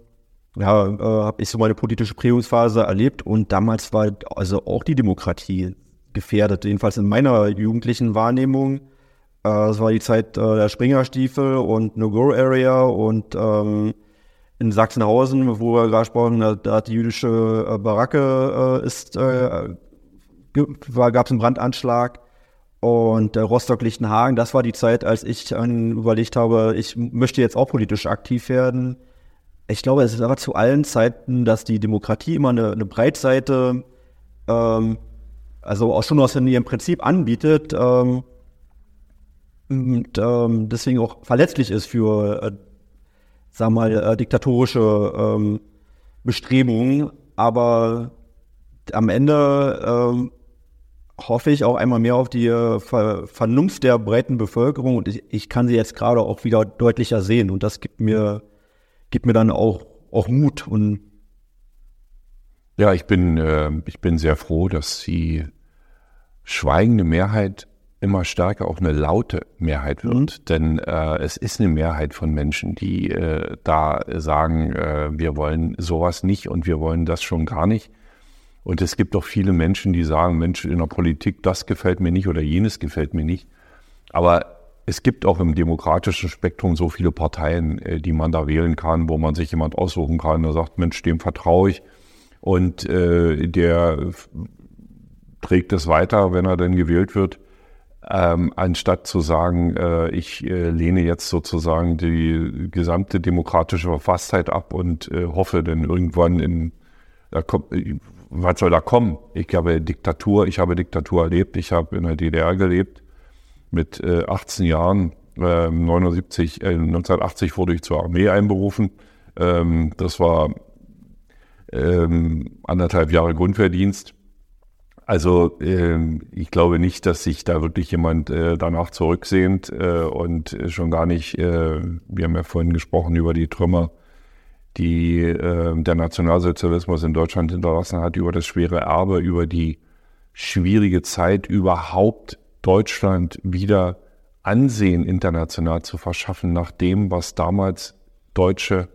ja, äh, habe ich so meine politische Prägungsphase erlebt und damals war also auch die Demokratie gefährdet, jedenfalls in meiner jugendlichen Wahrnehmung. Äh, war die Zeit äh, der Springerstiefel und No-Go-Area und ähm, in Sachsenhausen, wo wir gerade sprachen, da, da hat die jüdische äh, Baracke äh, ist, äh, gab es einen Brandanschlag und äh, Rostock-Lichtenhagen, das war die Zeit, als ich ähm, überlegt habe, ich möchte jetzt auch politisch aktiv werden. Ich glaube, es ist aber zu allen Zeiten, dass die Demokratie immer eine, eine Breitseite ähm, also auch schon was in ihrem Prinzip anbietet ähm, und ähm, deswegen auch verletzlich ist für, äh, wir mal, äh, diktatorische ähm, Bestrebungen. Aber am Ende ähm, hoffe ich auch einmal mehr auf die äh, Ver Vernunft der breiten Bevölkerung. Und ich, ich kann sie jetzt gerade auch wieder deutlicher sehen. Und das gibt mir, gibt mir dann auch, auch Mut. Und ja, ich bin, äh, ich bin sehr froh, dass die schweigende Mehrheit immer stärker auch eine laute Mehrheit wird. Mhm. Denn äh, es ist eine Mehrheit von Menschen, die äh, da sagen, äh, wir wollen sowas nicht und wir wollen das schon gar nicht. Und es gibt auch viele Menschen, die sagen, Mensch, in der Politik, das gefällt mir nicht oder jenes gefällt mir nicht. Aber es gibt auch im demokratischen Spektrum so viele Parteien, äh, die man da wählen kann, wo man sich jemand aussuchen kann, der sagt, Mensch, dem vertraue ich und äh, der trägt es weiter, wenn er denn gewählt wird, ähm, anstatt zu sagen, äh, ich äh, lehne jetzt sozusagen die gesamte demokratische Verfasstheit ab und äh, hoffe dann irgendwann in, da kommt, was soll da kommen? Ich habe Diktatur, ich habe Diktatur erlebt, ich habe in der DDR gelebt mit 18 Jahren. 79, 1980 wurde ich zur Armee einberufen. Ähm, das war ähm, anderthalb Jahre Grundwehrdienst. Also ähm, ich glaube nicht, dass sich da wirklich jemand äh, danach zurücksehnt äh, und schon gar nicht, äh, wir haben ja vorhin gesprochen über die Trümmer, die äh, der Nationalsozialismus in Deutschland hinterlassen hat, über das schwere Erbe, über die schwierige Zeit überhaupt Deutschland wieder Ansehen international zu verschaffen, nach dem, was damals Deutsche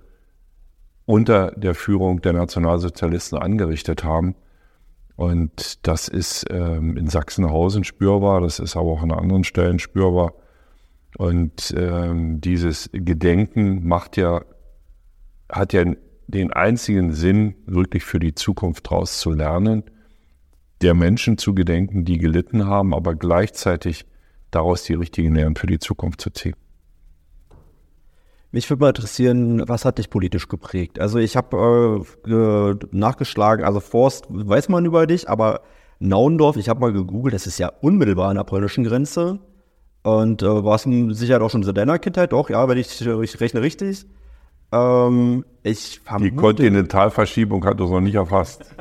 unter der Führung der Nationalsozialisten angerichtet haben. Und das ist ähm, in Sachsenhausen spürbar, das ist aber auch an anderen Stellen spürbar. Und ähm, dieses Gedenken macht ja, hat ja den einzigen Sinn, wirklich für die Zukunft daraus zu lernen, der Menschen zu gedenken, die gelitten haben, aber gleichzeitig daraus die richtigen Lehren für die Zukunft zu ziehen. Mich würde mal interessieren, was hat dich politisch geprägt? Also ich habe äh, nachgeschlagen, also Forst weiß man über dich, aber Naundorf, ich habe mal gegoogelt, das ist ja unmittelbar an der polnischen Grenze. Und äh, war es sicher auch schon seit deiner Kindheit, doch, ja, wenn ich, ich rechne richtig. Ähm, ich Die Kontinentalverschiebung hat das noch nicht erfasst.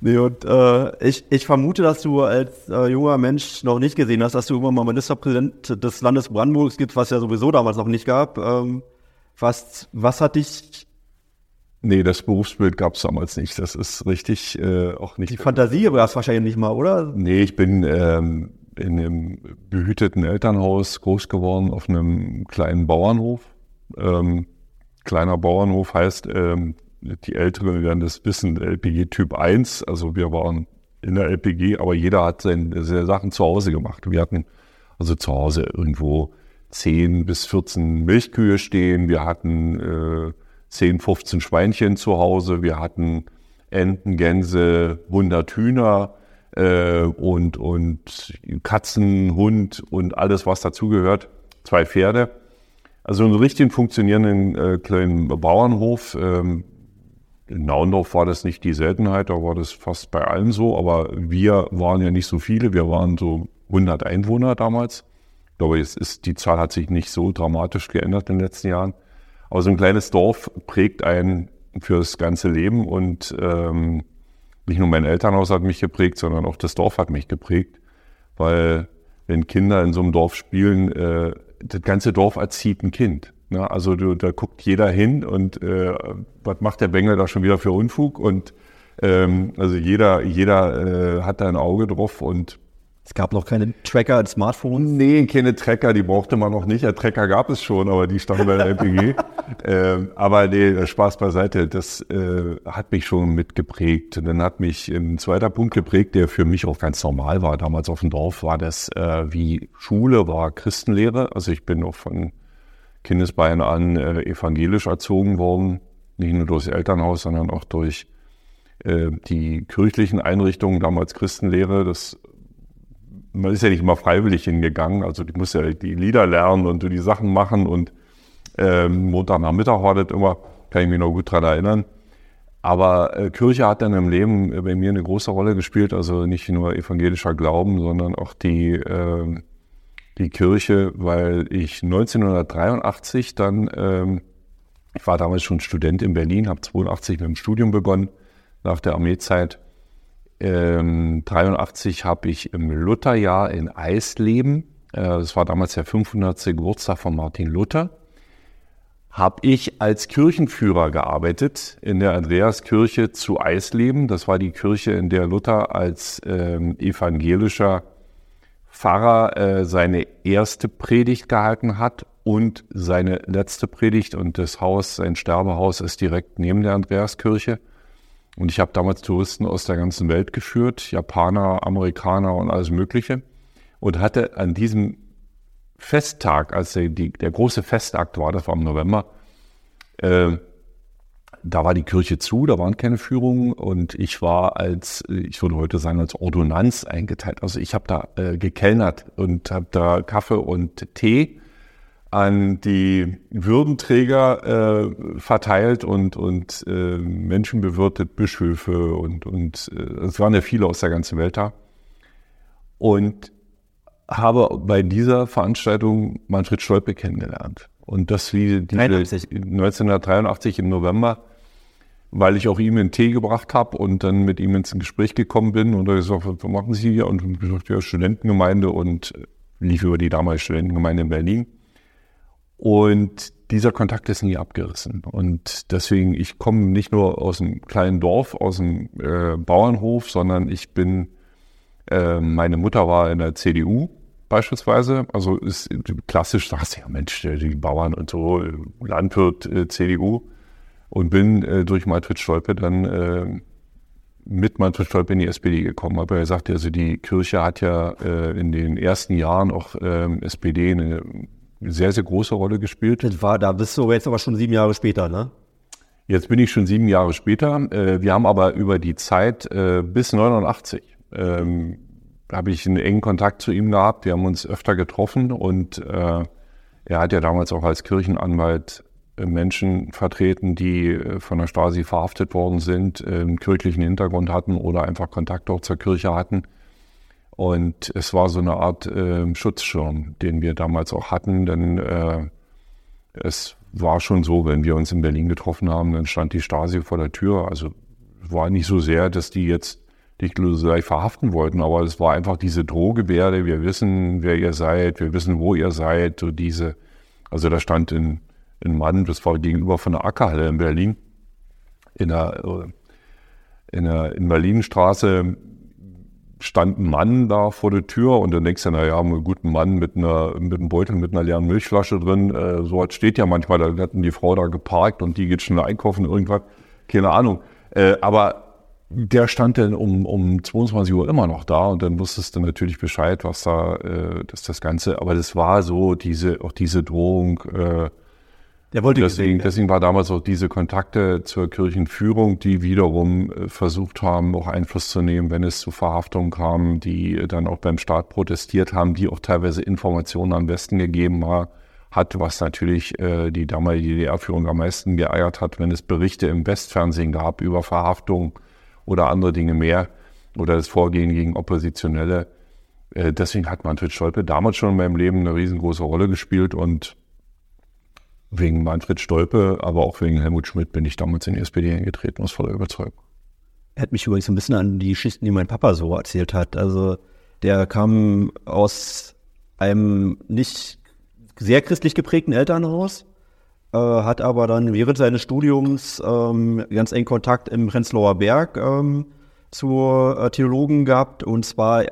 Nee, und äh, ich, ich vermute, dass du als äh, junger Mensch noch nicht gesehen hast, dass du irgendwann mal Ministerpräsident des Landes Brandenburgs gibt, was ja sowieso damals noch nicht gab. Ähm, was, was hat dich Nee, das Berufsbild gab es damals nicht. Das ist richtig äh, auch nicht. Die Fantasie war es wahrscheinlich nicht mal, oder? Nee, ich bin ähm, in einem behüteten Elternhaus groß geworden auf einem kleinen Bauernhof. Ähm, kleiner Bauernhof heißt, ähm, die Älteren werden das wissen, LPG Typ 1. Also wir waren in der LPG, aber jeder hat seine, seine Sachen zu Hause gemacht. Wir hatten also zu Hause irgendwo 10 bis 14 Milchkühe stehen. Wir hatten äh, 10, 15 Schweinchen zu Hause. Wir hatten Enten, Gänse, 100 Hühner äh, und, und Katzen, Hund und alles, was dazugehört. Zwei Pferde. Also einen richtig funktionierenden äh, kleinen Bauernhof. Ähm, in Naundorf war das nicht die Seltenheit, da war das fast bei allen so, aber wir waren ja nicht so viele, wir waren so 100 Einwohner damals. Ich glaube, jetzt ist, die Zahl hat sich nicht so dramatisch geändert in den letzten Jahren. Aber so ein kleines Dorf prägt einen fürs ganze Leben und ähm, nicht nur mein Elternhaus hat mich geprägt, sondern auch das Dorf hat mich geprägt, weil wenn Kinder in so einem Dorf spielen, äh, das ganze Dorf erzieht ein Kind. Ne? Also du, da guckt jeder hin und äh, was macht der Bengel da schon wieder für Unfug? Und ähm, also jeder, jeder äh, hat da ein Auge drauf und es gab noch keine Tracker in Smartphones? Nee, keine Tracker, die brauchte man noch nicht. Ja, Tracker gab es schon, aber die standen bei der LPG. ähm, aber nee, Spaß beiseite, das äh, hat mich schon mitgeprägt. Und dann hat mich ein zweiter Punkt geprägt, der für mich auch ganz normal war. Damals auf dem Dorf war das äh, wie Schule, war Christenlehre. Also ich bin auch von Kindesbeinen an äh, evangelisch erzogen worden. Nicht nur durchs Elternhaus, sondern auch durch äh, die kirchlichen Einrichtungen, damals Christenlehre. Das man ist ja nicht immer freiwillig hingegangen, also du musst ja die Lieder lernen und die Sachen machen und ähm, Montagnachmittag war das immer, kann ich mich noch gut dran erinnern. Aber äh, Kirche hat dann im Leben bei mir eine große Rolle gespielt, also nicht nur evangelischer Glauben, sondern auch die, äh, die Kirche, weil ich 1983 dann, ähm, ich war damals schon Student in Berlin, habe 82 mit dem Studium begonnen, nach der Armeezeit ähm, 83 habe ich im Lutherjahr in Eisleben, äh, das war damals der 500. Geburtstag von Martin Luther, habe ich als Kirchenführer gearbeitet in der Andreaskirche zu Eisleben. Das war die Kirche, in der Luther als ähm, evangelischer Pfarrer äh, seine erste Predigt gehalten hat und seine letzte Predigt. Und das Haus, sein Sterbehaus ist direkt neben der Andreaskirche. Und ich habe damals Touristen aus der ganzen Welt geführt, Japaner, Amerikaner und alles Mögliche. Und hatte an diesem Festtag, als der, die, der große Festakt war, das war im November, äh, da war die Kirche zu, da waren keine Führungen und ich war als, ich würde heute sagen, als Ordonnanz eingeteilt. Also ich habe da äh, gekellnert und habe da Kaffee und Tee an die Würdenträger äh, verteilt und, und äh, Menschen bewirtet, Bischöfe und, und äh, es waren ja viele aus der ganzen Welt da. Und habe bei dieser Veranstaltung Manfred Stolpe kennengelernt. Und das wie diese 1983 im November, weil ich auch ihm einen Tee gebracht habe und dann mit ihm ins Gespräch gekommen bin und er gesagt, was machen Sie hier? Und ich gesagt, ja, Studentengemeinde und lief über die damalige Studentengemeinde in Berlin. Und dieser Kontakt ist nie abgerissen. Und deswegen, ich komme nicht nur aus einem kleinen Dorf, aus einem äh, Bauernhof, sondern ich bin, äh, meine Mutter war in der CDU beispielsweise. Also ist klassisch, sagst du ja, Mensch, die Bauern und so, Landwirt, äh, CDU. Und bin äh, durch Manfred Stolpe dann äh, mit Manfred Stolpe in die SPD gekommen. Aber er sagte, also die Kirche hat ja äh, in den ersten Jahren auch ähm, SPD eine sehr, sehr große Rolle gespielt. Das war, da bist du jetzt aber schon sieben Jahre später, ne? Jetzt bin ich schon sieben Jahre später. Äh, wir haben aber über die Zeit äh, bis 89 ähm, habe ich einen engen Kontakt zu ihm gehabt. Wir haben uns öfter getroffen und äh, er hat ja damals auch als Kirchenanwalt Menschen vertreten, die äh, von der Stasi verhaftet worden sind, einen kirchlichen Hintergrund hatten oder einfach Kontakt auch zur Kirche hatten. Und es war so eine Art äh, Schutzschirm, den wir damals auch hatten, denn äh, es war schon so, wenn wir uns in Berlin getroffen haben, dann stand die Stasi vor der Tür. Also war nicht so sehr, dass die jetzt dich verhaften wollten, aber es war einfach diese Drohgebärde, wir wissen, wer ihr seid, wir wissen, wo ihr seid, so diese, also da stand ein, ein Mann, das war gegenüber von der Ackerhalle in Berlin, in der, in der in Berlinstraße stand ein Mann da vor der Tür und dann denkst du, naja, einen guten Mann mit, einer, mit einem Beutel mit einer leeren Milchflasche drin, äh, so was steht ja manchmal, da hatten die Frau da geparkt und die geht schnell einkaufen, irgendwas, keine Ahnung. Äh, aber der stand dann um, um 22 Uhr immer noch da und dann wusstest du natürlich Bescheid, was da, äh, dass das Ganze, aber das war so, diese, auch diese Drohung, äh, der wollte deswegen, deswegen war damals auch diese Kontakte zur Kirchenführung, die wiederum äh, versucht haben, auch Einfluss zu nehmen, wenn es zu Verhaftungen kam, die dann auch beim Staat protestiert haben, die auch teilweise Informationen am Westen gegeben haben hat, was natürlich äh, die damalige DDR-Führung am meisten geeiert hat, wenn es Berichte im Westfernsehen gab über Verhaftungen oder andere Dinge mehr oder das Vorgehen gegen Oppositionelle. Äh, deswegen hat Manfred Stolpe damals schon in meinem Leben eine riesengroße Rolle gespielt und wegen Manfred Stolpe, aber auch wegen Helmut Schmidt bin ich damals in die SPD eingetreten, aus voller Überzeugung. Er hat mich übrigens ein bisschen an die Geschichten, die mein Papa so erzählt hat. Also der kam aus einem nicht sehr christlich geprägten Elternhaus, äh, hat aber dann während seines Studiums ähm, ganz eng Kontakt im Prenzlauer Berg ähm, zu äh, Theologen gehabt und zwar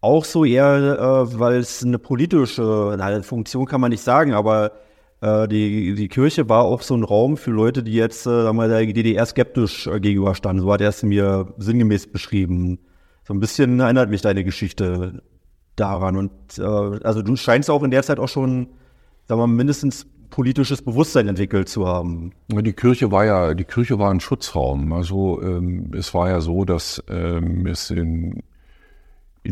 auch so eher, äh, weil es eine politische na, Funktion kann man nicht sagen, aber äh, die, die Kirche war auch so ein Raum für Leute, die jetzt, äh, sagen wir, der DDR skeptisch äh, gegenüberstanden. So hat er es mir sinngemäß beschrieben. So ein bisschen erinnert mich deine Geschichte daran. Und äh, also du scheinst auch in der Zeit auch schon, sagen wir mal, mindestens politisches Bewusstsein entwickelt zu haben. Die Kirche war ja, die Kirche war ein Schutzraum. Also ähm, es war ja so, dass ähm, es in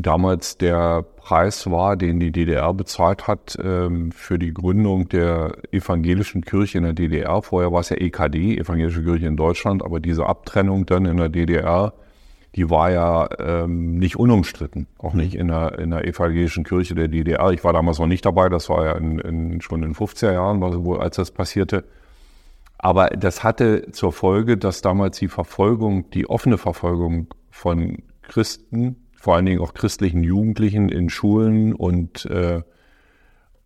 damals der Preis war, den die DDR bezahlt hat ähm, für die Gründung der evangelischen Kirche in der DDR. Vorher war es ja EKD, Evangelische Kirche in Deutschland, aber diese Abtrennung dann in der DDR, die war ja ähm, nicht unumstritten, auch nicht in der, in der evangelischen Kirche der DDR. Ich war damals noch nicht dabei, das war ja in, in, schon in den 50er Jahren, also als das passierte. Aber das hatte zur Folge, dass damals die Verfolgung, die offene Verfolgung von Christen vor allen Dingen auch christlichen Jugendlichen in Schulen und äh,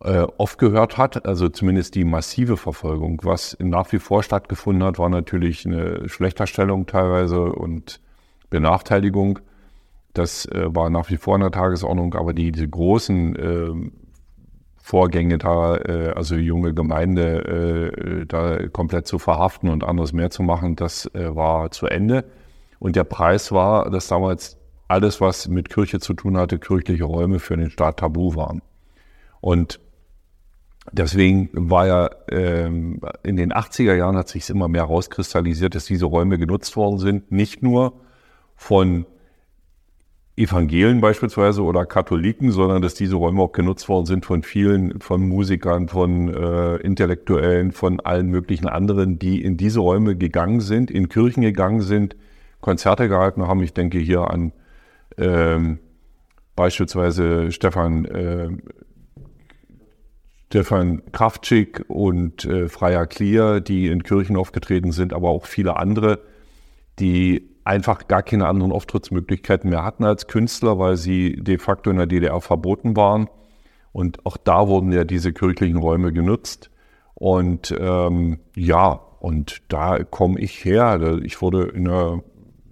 äh, oft gehört hat, also zumindest die massive Verfolgung. Was nach wie vor stattgefunden hat, war natürlich eine Schlechterstellung teilweise und Benachteiligung. Das äh, war nach wie vor in der Tagesordnung, aber die, diese großen äh, Vorgänge da, äh, also junge Gemeinde äh, da komplett zu verhaften und anderes mehr zu machen, das äh, war zu Ende. Und der Preis war, dass damals alles, was mit Kirche zu tun hatte, kirchliche Räume für den Staat tabu waren. Und deswegen war ja ähm, in den 80er Jahren hat sich immer mehr rauskristallisiert, dass diese Räume genutzt worden sind, nicht nur von Evangelien beispielsweise oder Katholiken, sondern dass diese Räume auch genutzt worden sind von vielen, von Musikern, von äh, Intellektuellen, von allen möglichen anderen, die in diese Räume gegangen sind, in Kirchen gegangen sind, Konzerte gehalten haben. Ich denke hier an ähm, beispielsweise Stefan, äh, Stefan Kraftschick und äh, Freier Klier, die in Kirchen aufgetreten sind, aber auch viele andere, die einfach gar keine anderen Auftrittsmöglichkeiten mehr hatten als Künstler, weil sie de facto in der DDR verboten waren. Und auch da wurden ja diese kirchlichen Räume genutzt. Und ähm, ja, und da komme ich her. Ich wurde in einer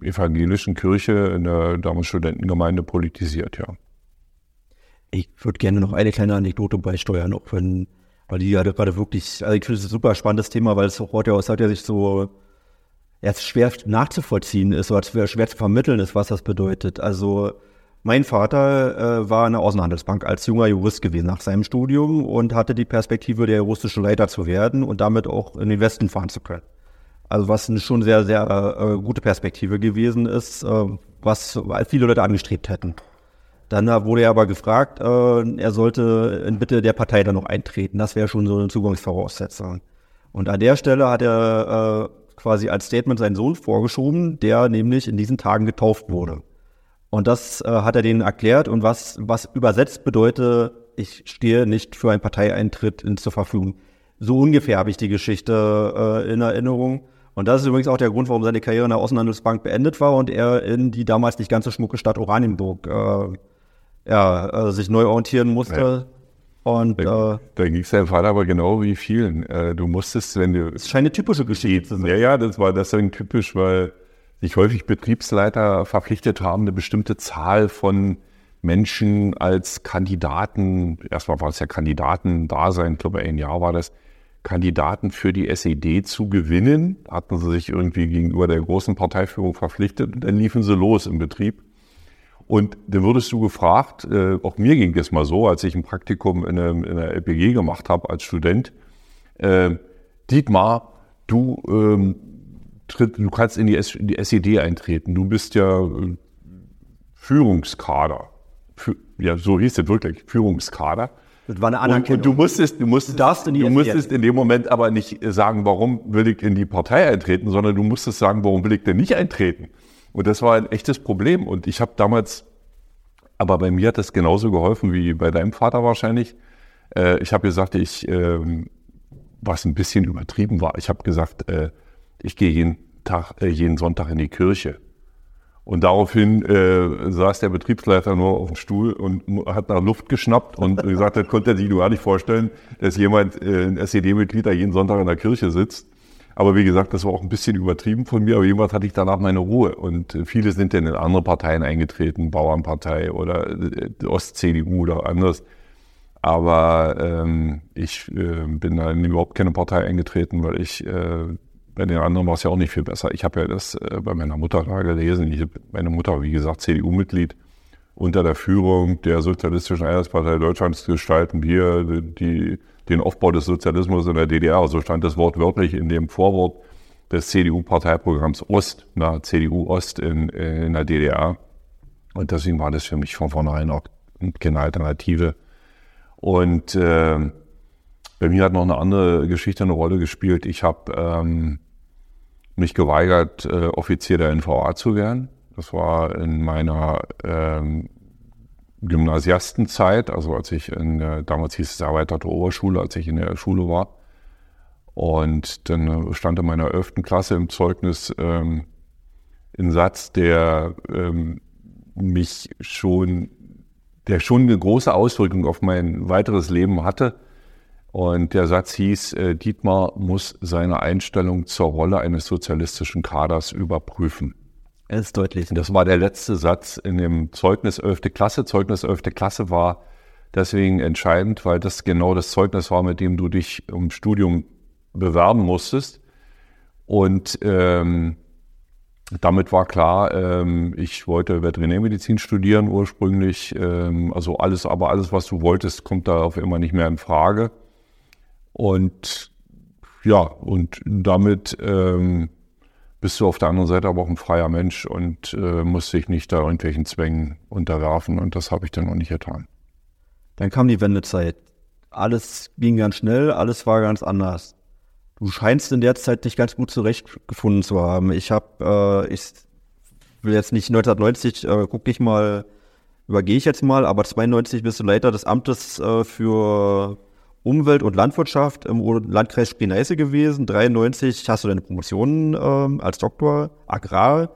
evangelischen Kirche in der damals Studentengemeinde politisiert, ja. Ich würde gerne noch eine kleine Anekdote beisteuern, auch wenn, weil die ja gerade wirklich, also ich finde es ein super spannendes Thema, weil es auch heute aus Seite sich so jetzt schwer nachzuvollziehen ist oder schwer zu vermitteln ist, was das bedeutet. Also mein Vater äh, war in der Außenhandelsbank als junger Jurist gewesen nach seinem Studium und hatte die Perspektive, der juristische Leiter zu werden und damit auch in den Westen fahren zu können. Also was eine schon sehr, sehr äh, gute Perspektive gewesen ist, äh, was viele Leute angestrebt hätten. Dann wurde er aber gefragt, äh, er sollte in Bitte der Partei dann noch eintreten. Das wäre schon so eine Zugangsvoraussetzung. Und an der Stelle hat er äh, quasi als Statement seinen Sohn vorgeschoben, der nämlich in diesen Tagen getauft wurde. Und das äh, hat er denen erklärt und was, was übersetzt bedeutet, ich stehe nicht für einen Parteieintritt in, zur Verfügung. So ungefähr habe ich die Geschichte äh, in Erinnerung. Und das ist übrigens auch der Grund, warum seine Karriere in der Außenhandelsbank beendet war und er in die damals nicht ganz so schmucke Stadt Oranienburg äh, ja, äh, sich neu orientieren musste. Ja. Und da, äh, da ging es deinem Vater aber genau wie vielen. Äh, du musstest, wenn du. Das scheint eine typische Geschichte zu sein. Ja, ja, das war deswegen typisch, weil sich häufig Betriebsleiter verpflichtet haben, eine bestimmte Zahl von Menschen als Kandidaten, erstmal war es ja Kandidaten-Dasein, ich glaube ein Jahr war das, Kandidaten für die SED zu gewinnen, hatten sie sich irgendwie gegenüber der großen Parteiführung verpflichtet und dann liefen sie los im Betrieb. Und dann würdest du gefragt, äh, auch mir ging das mal so, als ich ein Praktikum in, einem, in der LPG gemacht habe als Student, äh, Dietmar, du, ähm, tritt, du kannst in die, S, die SED eintreten, du bist ja äh, Führungskader. Für, ja, so hieß es wirklich, Führungskader. Das war eine Anerkennung. Und, und du musstest, du musstest, du darfst in, die du musstest in dem Moment aber nicht sagen, warum will ich in die Partei eintreten, sondern du musstest sagen, warum will ich denn nicht eintreten? Und das war ein echtes Problem. Und ich habe damals, aber bei mir hat das genauso geholfen wie bei deinem Vater wahrscheinlich. Äh, ich habe gesagt, ich, äh, was ein bisschen übertrieben war, ich habe gesagt, äh, ich gehe jeden Tag, äh, jeden Sonntag in die Kirche. Und daraufhin äh, saß der Betriebsleiter nur auf dem Stuhl und hat nach Luft geschnappt und gesagt, das konnte er sich nur gar nicht vorstellen, dass jemand, äh, ein SED-Mitglied, da jeden Sonntag in der Kirche sitzt. Aber wie gesagt, das war auch ein bisschen übertrieben von mir, aber jemand hatte ich danach meine Ruhe. Und äh, viele sind dann in andere Parteien eingetreten, Bauernpartei oder äh, Ost-CDU oder anders. Aber ähm, ich äh, bin da in überhaupt keine Partei eingetreten, weil ich, äh, bei den anderen war es ja auch nicht viel besser. Ich habe ja das äh, bei meiner Mutter da gelesen. Ich, meine Mutter, wie gesagt, CDU-Mitglied unter der Führung der Sozialistischen Einheitspartei Deutschlands gestalten wir die den Aufbau des Sozialismus in der DDR. So stand das wortwörtlich in dem Vorwort des CDU-Parteiprogramms Ost, na, CDU Ost in, in der DDR. Und deswegen war das für mich von vornherein auch keine Alternative. Und äh, bei mir hat noch eine andere Geschichte eine Rolle gespielt. Ich habe ähm, mich geweigert, äh, Offizier der NVA zu werden. Das war in meiner ähm, Gymnasiastenzeit, also als ich in der, damals hieß es erweiterte Oberschule, als ich in der Schule war. Und dann stand in meiner 11. Klasse im Zeugnis ähm, ein Satz, der ähm, mich schon, der schon eine große Auswirkung auf mein weiteres Leben hatte. Und der Satz hieß, äh, Dietmar muss seine Einstellung zur Rolle eines sozialistischen Kaders überprüfen. Er ist deutlich. Das war der letzte Satz in dem Zeugnis 11. Klasse. Zeugnis 11. Klasse war deswegen entscheidend, weil das genau das Zeugnis war, mit dem du dich im Studium bewerben musstest. Und ähm, damit war klar, ähm, ich wollte Veterinärmedizin studieren ursprünglich. Ähm, also alles, aber alles, was du wolltest, kommt da auf immer nicht mehr in Frage. Und ja, und damit ähm, bist du auf der anderen Seite aber auch ein freier Mensch und äh, musst dich nicht da irgendwelchen Zwängen unterwerfen. Und das habe ich dann noch nicht getan. Dann kam die Wendezeit. Alles ging ganz schnell, alles war ganz anders. Du scheinst in der Zeit dich ganz gut zurechtgefunden zu haben. Ich habe, äh, ich will jetzt nicht 1990, äh, guck ich mal, übergehe ich jetzt mal, aber 92 bist du Leiter des Amtes äh, für Umwelt und Landwirtschaft im Landkreis Spree-Neiße gewesen. 93 hast du deine Promotion ähm, als Doktor Agrar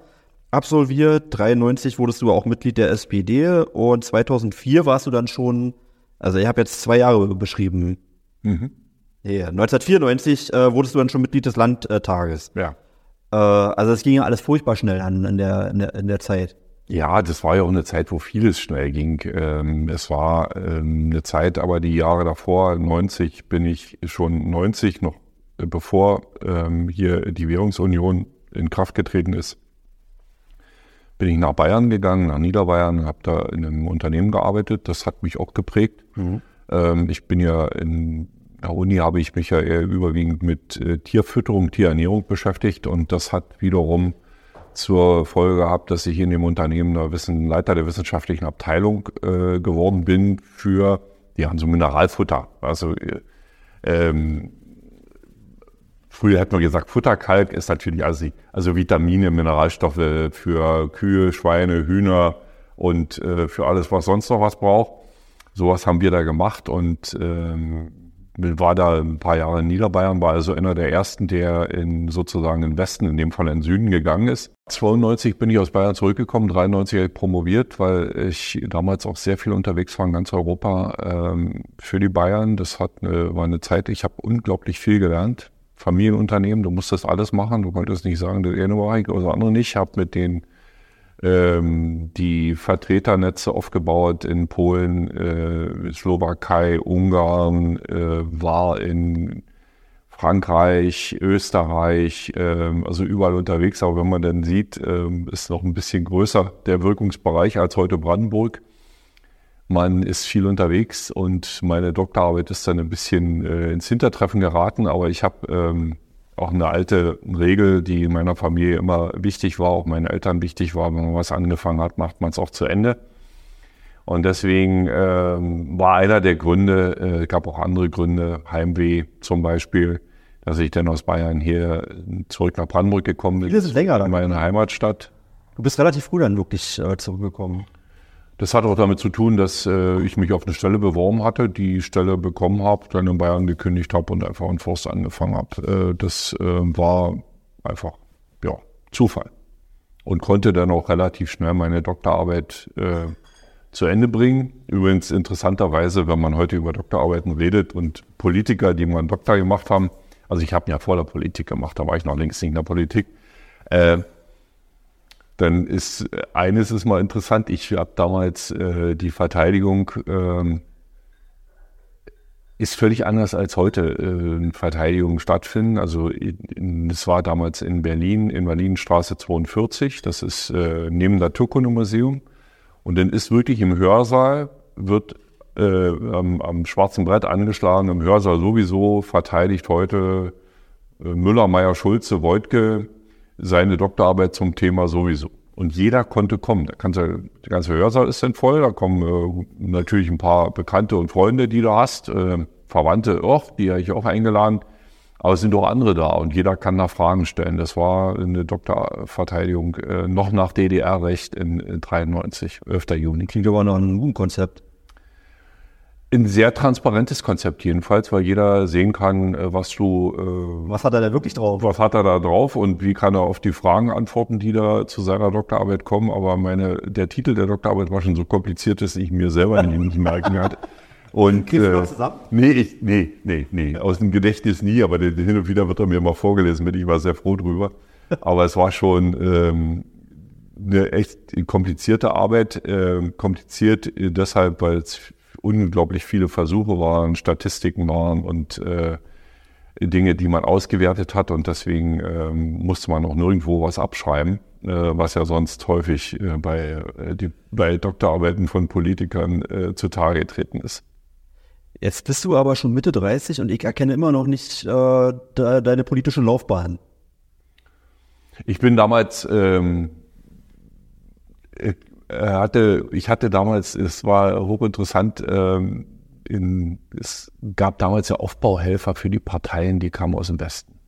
absolviert. 93 wurdest du auch Mitglied der SPD und 2004 warst du dann schon, also ich habe jetzt zwei Jahre beschrieben. Mhm. Ja, 1994 äh, wurdest du dann schon Mitglied des Landtages. Ja. Äh, also es ging ja alles furchtbar schnell an in der, in der, in der Zeit. Ja, das war ja auch eine Zeit, wo vieles schnell ging. Ähm, es war ähm, eine Zeit, aber die Jahre davor, 90, bin ich schon 90, noch äh, bevor ähm, hier die Währungsunion in Kraft getreten ist, bin ich nach Bayern gegangen, nach Niederbayern, habe da in einem Unternehmen gearbeitet. Das hat mich auch geprägt. Mhm. Ich bin ja in der Uni habe ich mich ja eher überwiegend mit äh, Tierfütterung, Tierernährung beschäftigt und das hat wiederum zur Folge gehabt, dass ich in dem Unternehmen der Wissen, Leiter der wissenschaftlichen Abteilung äh, geworden bin für ja, so Mineralfutter. Also äh, ähm, früher hätten wir gesagt, Futterkalk ist natürlich also, also Vitamine, Mineralstoffe für Kühe, Schweine, Hühner und äh, für alles, was sonst noch was braucht. Sowas haben wir da gemacht und ähm, war da ein paar Jahre in Niederbayern, war also einer der ersten, der in sozusagen im Westen, in dem Fall in den Süden gegangen ist. 92 bin ich aus Bayern zurückgekommen, 93 habe ich promoviert, weil ich damals auch sehr viel unterwegs war in ganz Europa ähm, für die Bayern. Das hat eine, war eine Zeit, ich habe unglaublich viel gelernt. Familienunternehmen, du musstest alles machen, du konntest nicht sagen, das eine mache ich das andere nicht. Ich habe mit den die Vertreternetze aufgebaut in Polen, äh, Slowakei, Ungarn, äh, war in Frankreich, Österreich, äh, also überall unterwegs. Aber wenn man dann sieht, äh, ist noch ein bisschen größer der Wirkungsbereich als heute Brandenburg. Man ist viel unterwegs und meine Doktorarbeit ist dann ein bisschen äh, ins Hintertreffen geraten, aber ich habe ähm, auch eine alte Regel, die in meiner Familie immer wichtig war, auch meinen Eltern wichtig war, wenn man was angefangen hat, macht man es auch zu Ende. Und deswegen ähm, war einer der Gründe, äh, gab auch andere Gründe, Heimweh zum Beispiel, dass ich dann aus Bayern hier zurück nach Brandenburg gekommen bin. Wie ist es länger dann? In meine Heimatstadt. Du bist relativ früh dann wirklich äh, zurückgekommen. Das hat auch damit zu tun, dass äh, ich mich auf eine Stelle beworben hatte, die Stelle bekommen habe, dann in Bayern gekündigt habe und einfach in Forst angefangen habe. Äh, das äh, war einfach ja, Zufall. Und konnte dann auch relativ schnell meine Doktorarbeit äh, zu Ende bringen. Übrigens interessanterweise, wenn man heute über Doktorarbeiten redet und Politiker, die mal einen Doktor gemacht haben, also ich habe ja vor der Politik gemacht, da war ich noch längst nicht in der Politik, äh, dann ist äh, eines ist mal interessant. Ich habe damals äh, die Verteidigung ähm, ist völlig anders als heute äh, Verteidigung stattfinden. Also es war damals in Berlin, in Berlinstraße 42. Das ist äh, neben der Naturkundemuseum. Und dann ist wirklich im Hörsaal wird äh, am, am, schwarzen Brett angeschlagen. Im Hörsaal sowieso verteidigt heute äh, Müller, Meyer, Schulze, Voigtke seine Doktorarbeit zum Thema sowieso. Und jeder konnte kommen. Der ganze, der ganze Hörsaal ist dann voll. Da kommen äh, natürlich ein paar Bekannte und Freunde, die du hast. Äh, Verwandte auch, die habe ich auch eingeladen. Aber es sind auch andere da und jeder kann da Fragen stellen. Das war eine Doktorverteidigung äh, noch nach DDR-Recht in, in 93, 11. Juni. Klingt aber noch ein gutes Konzept. Ein sehr transparentes Konzept jedenfalls, weil jeder sehen kann, äh, was du. Äh, was hat er da wirklich drauf? Was hat er da drauf und wie kann er auf die Fragen antworten, die da zu seiner Doktorarbeit kommen. Aber meine, der Titel der Doktorarbeit war schon so kompliziert, dass ich mir selber nicht merken hatte. Und du äh, zusammen? Nee, ich, nee, nee, nee. Aus dem Gedächtnis nie, aber hin und wieder wird er mir mal vorgelesen, bin ich war sehr froh drüber. Aber es war schon ähm, eine echt komplizierte Arbeit. Ähm, kompliziert deshalb, weil es unglaublich viele Versuche waren, Statistiken waren und äh, Dinge, die man ausgewertet hat. Und deswegen ähm, musste man auch nirgendwo was abschreiben, äh, was ja sonst häufig äh, bei, äh, die, bei Doktorarbeiten von Politikern äh, zutage getreten ist. Jetzt bist du aber schon Mitte 30 und ich erkenne immer noch nicht äh, de deine politische Laufbahn. Ich bin damals ähm, hatte, ich hatte damals, es war hochinteressant, ähm, in, es gab damals ja Aufbauhelfer für die Parteien, die kamen aus dem Westen.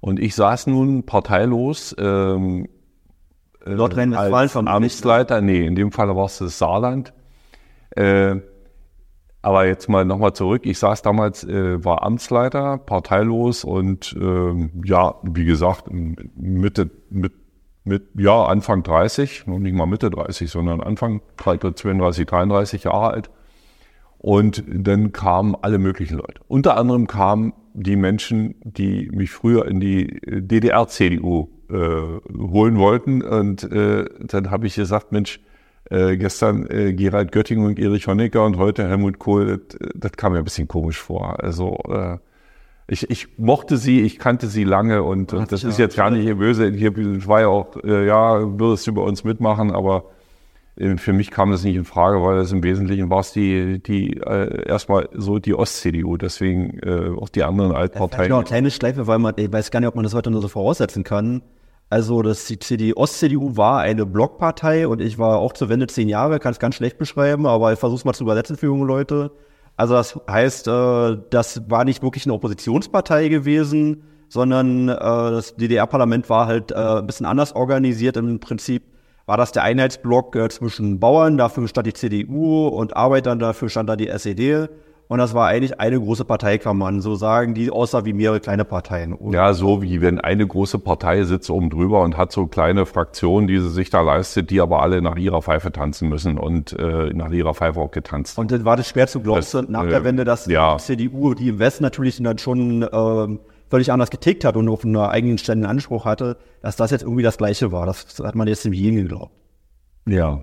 Und ich saß nun parteilos ähm, äh, Nordrhein-Westfalen vom Amtsleiter, nee, in dem Fall war es das Saarland. Äh, aber jetzt mal nochmal zurück. Ich saß damals, äh, war Amtsleiter, parteilos und äh, ja, wie gesagt, Mitte, mit mit, ja, Anfang 30, noch nicht mal Mitte 30, sondern Anfang 32, 33 Jahre alt. Und dann kamen alle möglichen Leute. Unter anderem kamen die Menschen, die mich früher in die DDR-CDU äh, holen wollten. Und äh, dann habe ich gesagt, Mensch, äh, gestern äh, Gerald Götting und Erich Honecker und heute Helmut Kohl, das, das kam mir ein bisschen komisch vor. Also äh, ich, ich mochte sie, ich kannte sie lange und, und das ist jetzt gar nicht böse. Hier war ja auch, äh, ja, würdest du bei uns mitmachen, aber äh, für mich kam das nicht in Frage, weil es im Wesentlichen war es die, die äh, erstmal so die Ost-CDU, deswegen äh, auch die anderen Altparteien. Ja, eine kleine Schleife, weil man, ich weiß gar nicht, ob man das heute nur so voraussetzen kann. Also das, die, die Ost-CDU war eine Blockpartei und ich war auch zur Wende zehn Jahre, kann es ganz schlecht beschreiben, aber ich versuche es mal zu übersetzen für junge Leute. Also das heißt, äh, das war nicht wirklich eine Oppositionspartei gewesen, sondern äh, das DDR-Parlament war halt äh, ein bisschen anders organisiert. Im Prinzip war das der Einheitsblock äh, zwischen Bauern, dafür stand die CDU und Arbeitern, dafür stand da die SED. Und das war eigentlich eine große Partei, kann man so sagen, die aussah wie mehrere kleine Parteien. Und ja, so wie wenn eine große Partei sitzt oben drüber und hat so kleine Fraktionen, die sie sich da leistet, die aber alle nach ihrer Pfeife tanzen müssen und äh, nach ihrer Pfeife auch getanzt. Und dann war das schwer zu glauben, Das, nach äh, der Wende, dass ja. die CDU, die im Westen natürlich dann schon ähm, völlig anders getickt hat und auf einen eigenen ständigen Anspruch hatte, dass das jetzt irgendwie das Gleiche war. Das hat man jetzt im Jeden geglaubt. Ja.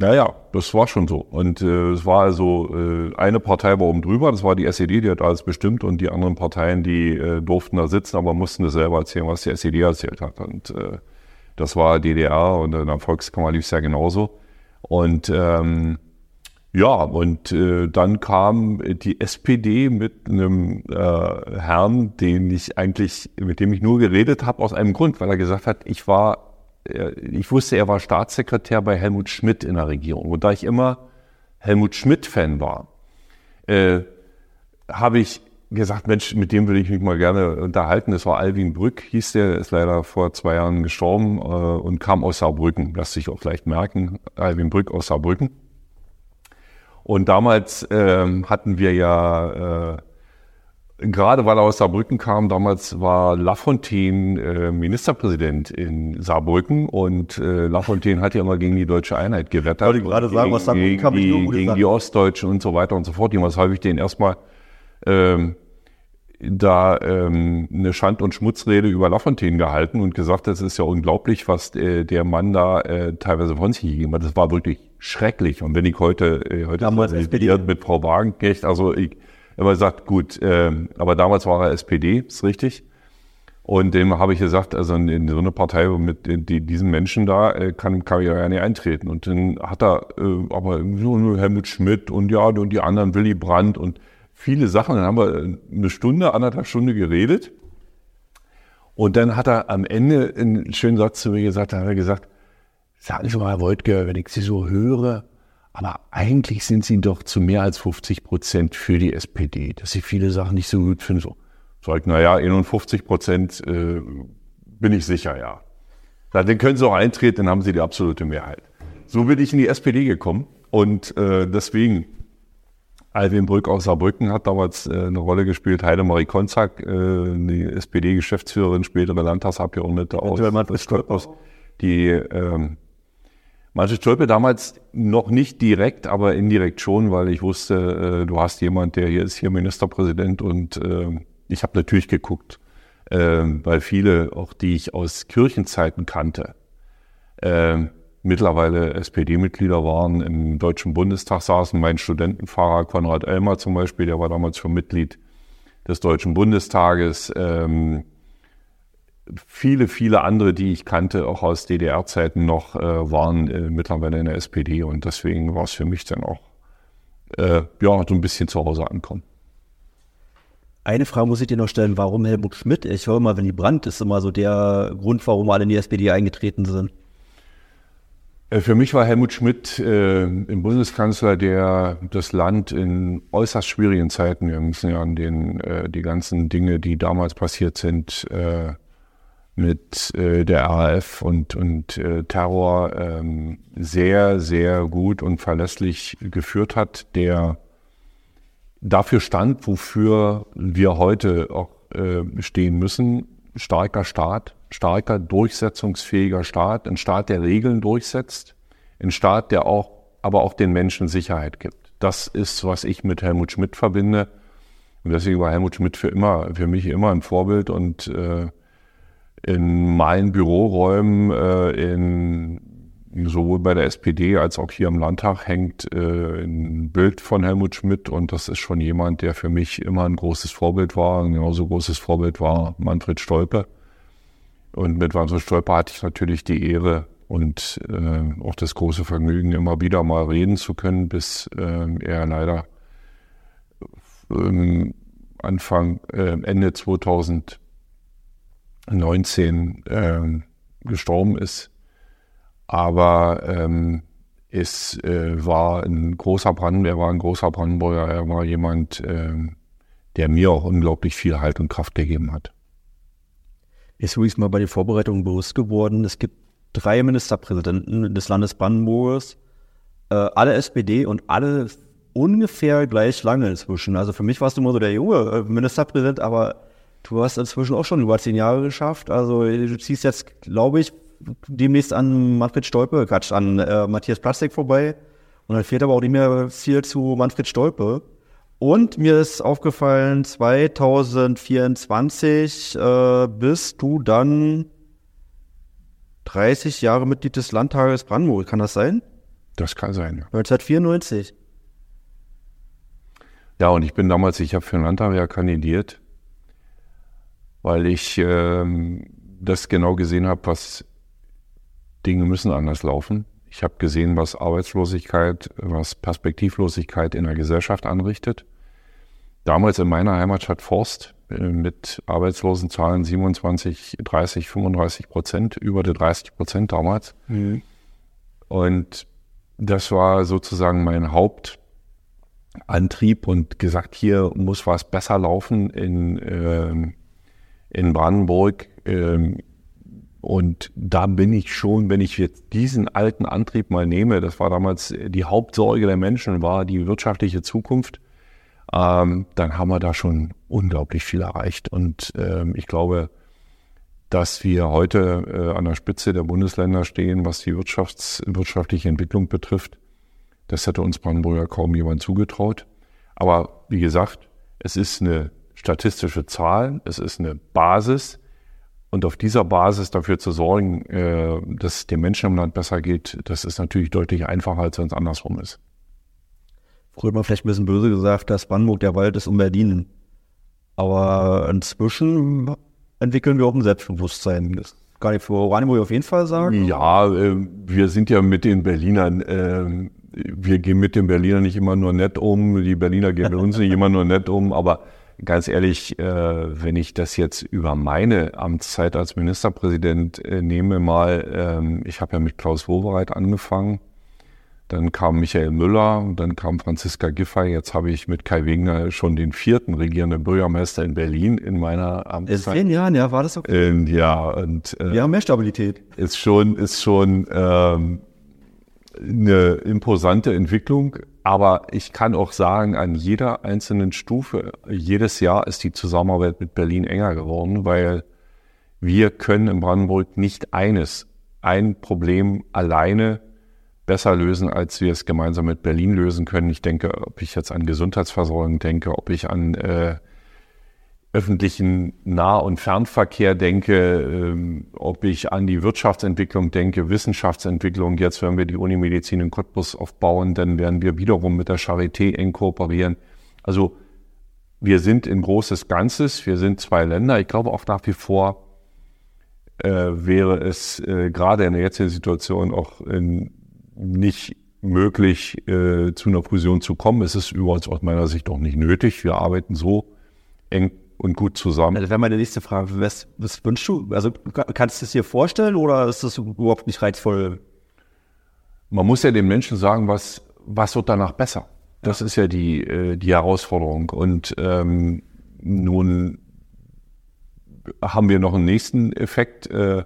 Naja, das war schon so. Und äh, es war also, äh, eine Partei war oben drüber, das war die SED, die hat alles bestimmt und die anderen Parteien, die äh, durften da sitzen, aber mussten das selber erzählen, was die SED erzählt hat. Und äh, das war DDR und in der Volkskammer lief es ja genauso. Und ähm, ja, und äh, dann kam die SPD mit einem äh, Herrn, den ich eigentlich, mit dem ich nur geredet habe, aus einem Grund, weil er gesagt hat, ich war ich wusste, er war Staatssekretär bei Helmut Schmidt in der Regierung. Und da ich immer Helmut Schmidt-Fan war, äh, habe ich gesagt, Mensch, mit dem würde ich mich mal gerne unterhalten. Das war Alwin Brück, hieß der, ist leider vor zwei Jahren gestorben äh, und kam aus Saarbrücken. Lass sich auch vielleicht merken, Alwin Brück aus Saarbrücken. Und damals ähm, hatten wir ja, äh, gerade weil er aus Saarbrücken kam, damals war Lafontaine äh, Ministerpräsident in Saarbrücken und äh, Lafontaine hat ja immer gegen die deutsche Einheit gewettert. Wollte ich gerade sagen, gegen, aus Saarbrücken gegen, kam die, gegen die Ostdeutschen und so weiter und so fort. Jemals habe ich den erstmal ähm, da ähm, eine Schand- und Schmutzrede über Lafontaine gehalten und gesagt, das ist ja unglaublich, was äh, der Mann da äh, teilweise von sich gegeben hat. Das war wirklich schrecklich. Und wenn ich heute, äh, heute Damals solidariert SPD. mit Frau Wagenknecht, also ich immer gesagt, gut, ähm, aber damals war er SPD, ist richtig. Und dem habe ich gesagt, also in, in so eine Partei mit den, die, diesen Menschen da äh, kann, kann ich ja nicht eintreten. Und dann hat er äh, aber so nur Helmut Schmidt und ja, und die anderen Willy Brandt und viele Sachen. Dann haben wir eine Stunde, anderthalb Stunde geredet. Und dann hat er am Ende einen schönen Satz zu mir gesagt, da hat er gesagt, sagen Sie mal, Herr Woltke, wenn ich Sie so höre, aber eigentlich sind Sie doch zu mehr als 50 Prozent für die SPD, dass Sie viele Sachen nicht so gut finden. So, sag ich, naja, 51 Prozent äh, bin ich sicher, ja. Dann können Sie auch eintreten, dann haben Sie die absolute Mehrheit. So bin ich in die SPD gekommen und äh, deswegen, Alwin Brück aus Saarbrücken hat damals äh, eine Rolle gespielt, Heidemarie Konzak, äh, die SPD-Geschäftsführerin, spätere Landtagsabgeordnete aus, aus die ähm, Manfred Stolpe damals noch nicht direkt, aber indirekt schon, weil ich wusste, äh, du hast jemand, der hier ist hier Ministerpräsident und äh, ich habe natürlich geguckt, äh, weil viele, auch die ich aus Kirchenzeiten kannte, äh, mittlerweile SPD-Mitglieder waren, im Deutschen Bundestag saßen. Mein Studentenfahrer Konrad Elmer zum Beispiel, der war damals schon Mitglied des Deutschen Bundestages. Ähm, viele, viele andere, die ich kannte, auch aus DDR-Zeiten noch, äh, waren äh, mittlerweile in der SPD und deswegen war es für mich dann auch äh, ja, so ein bisschen zu Hause ankommen. Eine Frage muss ich dir noch stellen, warum Helmut Schmidt? Ich höre mal, wenn die Brandt ist immer so der Grund, warum alle in die SPD eingetreten sind. Äh, Für mich war Helmut Schmidt äh, ein Bundeskanzler, der das Land in äußerst schwierigen Zeiten, wir müssen ja an den, äh, die ganzen Dinge, die damals passiert sind, äh, mit äh, der RAF und, und äh, Terror ähm, sehr, sehr gut und verlässlich geführt hat, der dafür stand, wofür wir heute auch äh, stehen müssen. Starker Staat, starker, durchsetzungsfähiger Staat, ein Staat, der Regeln durchsetzt, ein Staat, der auch, aber auch den Menschen Sicherheit gibt. Das ist, was ich mit Helmut Schmidt verbinde. Und deswegen war Helmut Schmidt für immer, für mich immer ein Vorbild und äh, in meinen Büroräumen äh, in sowohl bei der SPD als auch hier im Landtag hängt äh, ein Bild von Helmut Schmidt und das ist schon jemand, der für mich immer ein großes Vorbild war. Ein genauso großes Vorbild war Manfred Stolpe. Und mit Manfred Stolpe hatte ich natürlich die Ehre und äh, auch das große Vergnügen, immer wieder mal reden zu können, bis äh, er leider Ähm, Anfang, äh, Ende 2000 19 ähm, gestorben ist. Aber ähm, es äh, war ein großer Brand, er war ein großer Brandenburger, er war jemand, äh, der mir auch unglaublich viel Halt und Kraft gegeben hat. Ist übrigens mal bei den Vorbereitungen bewusst geworden, es gibt drei Ministerpräsidenten des Landes Brandenburgs, äh, alle SPD und alle ungefähr gleich lange inzwischen. Also für mich warst du immer so der junge äh, Ministerpräsident, aber du hast inzwischen auch schon über zehn Jahre geschafft. Also du ziehst jetzt, glaube ich, demnächst an Manfred Stolpe, Quatsch, an äh, Matthias Plastik vorbei. Und dann fehlt aber auch nicht mehr viel zu Manfred Stolpe. Und mir ist aufgefallen, 2024 äh, bist du dann 30 Jahre Mitglied des Landtages Brandenburg. Kann das sein? Das kann sein. Ja. 1994. Ja, und ich bin damals, ich habe für den Landtag ja kandidiert, weil ich ähm, das genau gesehen habe, was Dinge müssen anders laufen. Ich habe gesehen, was Arbeitslosigkeit, was Perspektivlosigkeit in der Gesellschaft anrichtet. Damals in meiner Heimatstadt Forst äh, mit Arbeitslosenzahlen 27, 30, 35 Prozent, über die 30 Prozent damals. Mhm. Und das war sozusagen mein Hauptantrieb und gesagt, hier muss was besser laufen in, äh, in Brandenburg. Äh, und da bin ich schon, wenn ich jetzt diesen alten Antrieb mal nehme, das war damals die Hauptsorge der Menschen, war die wirtschaftliche Zukunft, ähm, dann haben wir da schon unglaublich viel erreicht. Und ähm, ich glaube, dass wir heute äh, an der Spitze der Bundesländer stehen, was die Wirtschafts-, wirtschaftliche Entwicklung betrifft, das hätte uns Brandenburger kaum jemand zugetraut. Aber wie gesagt, es ist eine statistische Zahl, es ist eine Basis, und auf dieser Basis dafür zu sorgen, äh, dass es den Menschen im Land besser geht, das ist natürlich deutlich einfacher, als wenn es andersrum ist. Früher hat man vielleicht ein bisschen böse gesagt, dass Brandenburg der Wald ist um Berlin. Aber inzwischen entwickeln wir auch ein Selbstbewusstsein. Das kann ich für Oranienburg auf jeden Fall sagen. Ja, äh, wir sind ja mit den Berlinern, äh, wir gehen mit den Berlinern nicht immer nur nett um, die Berliner gehen mit uns nicht immer nur nett um, aber ganz ehrlich, äh, wenn ich das jetzt über meine Amtszeit als Ministerpräsident äh, nehme, mal, ähm, ich habe ja mit Klaus Wowereit angefangen, dann kam Michael Müller, dann kam Franziska Giffey, jetzt habe ich mit Kai Wegner schon den vierten regierenden Bürgermeister in Berlin in meiner Amtszeit. In zehn Jahren, ja, war das okay? Und, ja, und äh, wir haben mehr Stabilität. Ist schon, ist schon ähm, eine imposante Entwicklung. Aber ich kann auch sagen, an jeder einzelnen Stufe, jedes Jahr ist die Zusammenarbeit mit Berlin enger geworden, weil wir können in Brandenburg nicht eines, ein Problem alleine besser lösen, als wir es gemeinsam mit Berlin lösen können. Ich denke, ob ich jetzt an Gesundheitsversorgung denke, ob ich an äh, öffentlichen Nah- und Fernverkehr denke, ähm, ob ich an die Wirtschaftsentwicklung denke, Wissenschaftsentwicklung. Jetzt, wenn wir die Unimedizin in Cottbus aufbauen, dann werden wir wiederum mit der Charité eng kooperieren. Also wir sind ein großes Ganzes, wir sind zwei Länder. Ich glaube auch nach wie vor äh, wäre es äh, gerade in der jetzigen Situation auch in, nicht möglich, äh, zu einer Fusion zu kommen. Es ist übrigens aus meiner Sicht auch nicht nötig. Wir arbeiten so eng und gut zusammen. Das wäre meine nächste Frage. Was, was wünschst du? Also kannst du es dir vorstellen oder ist das überhaupt nicht reizvoll? Man muss ja den Menschen sagen, was, was wird danach besser? Das ja. ist ja die, äh, die Herausforderung. Und ähm, nun haben wir noch einen nächsten Effekt, äh,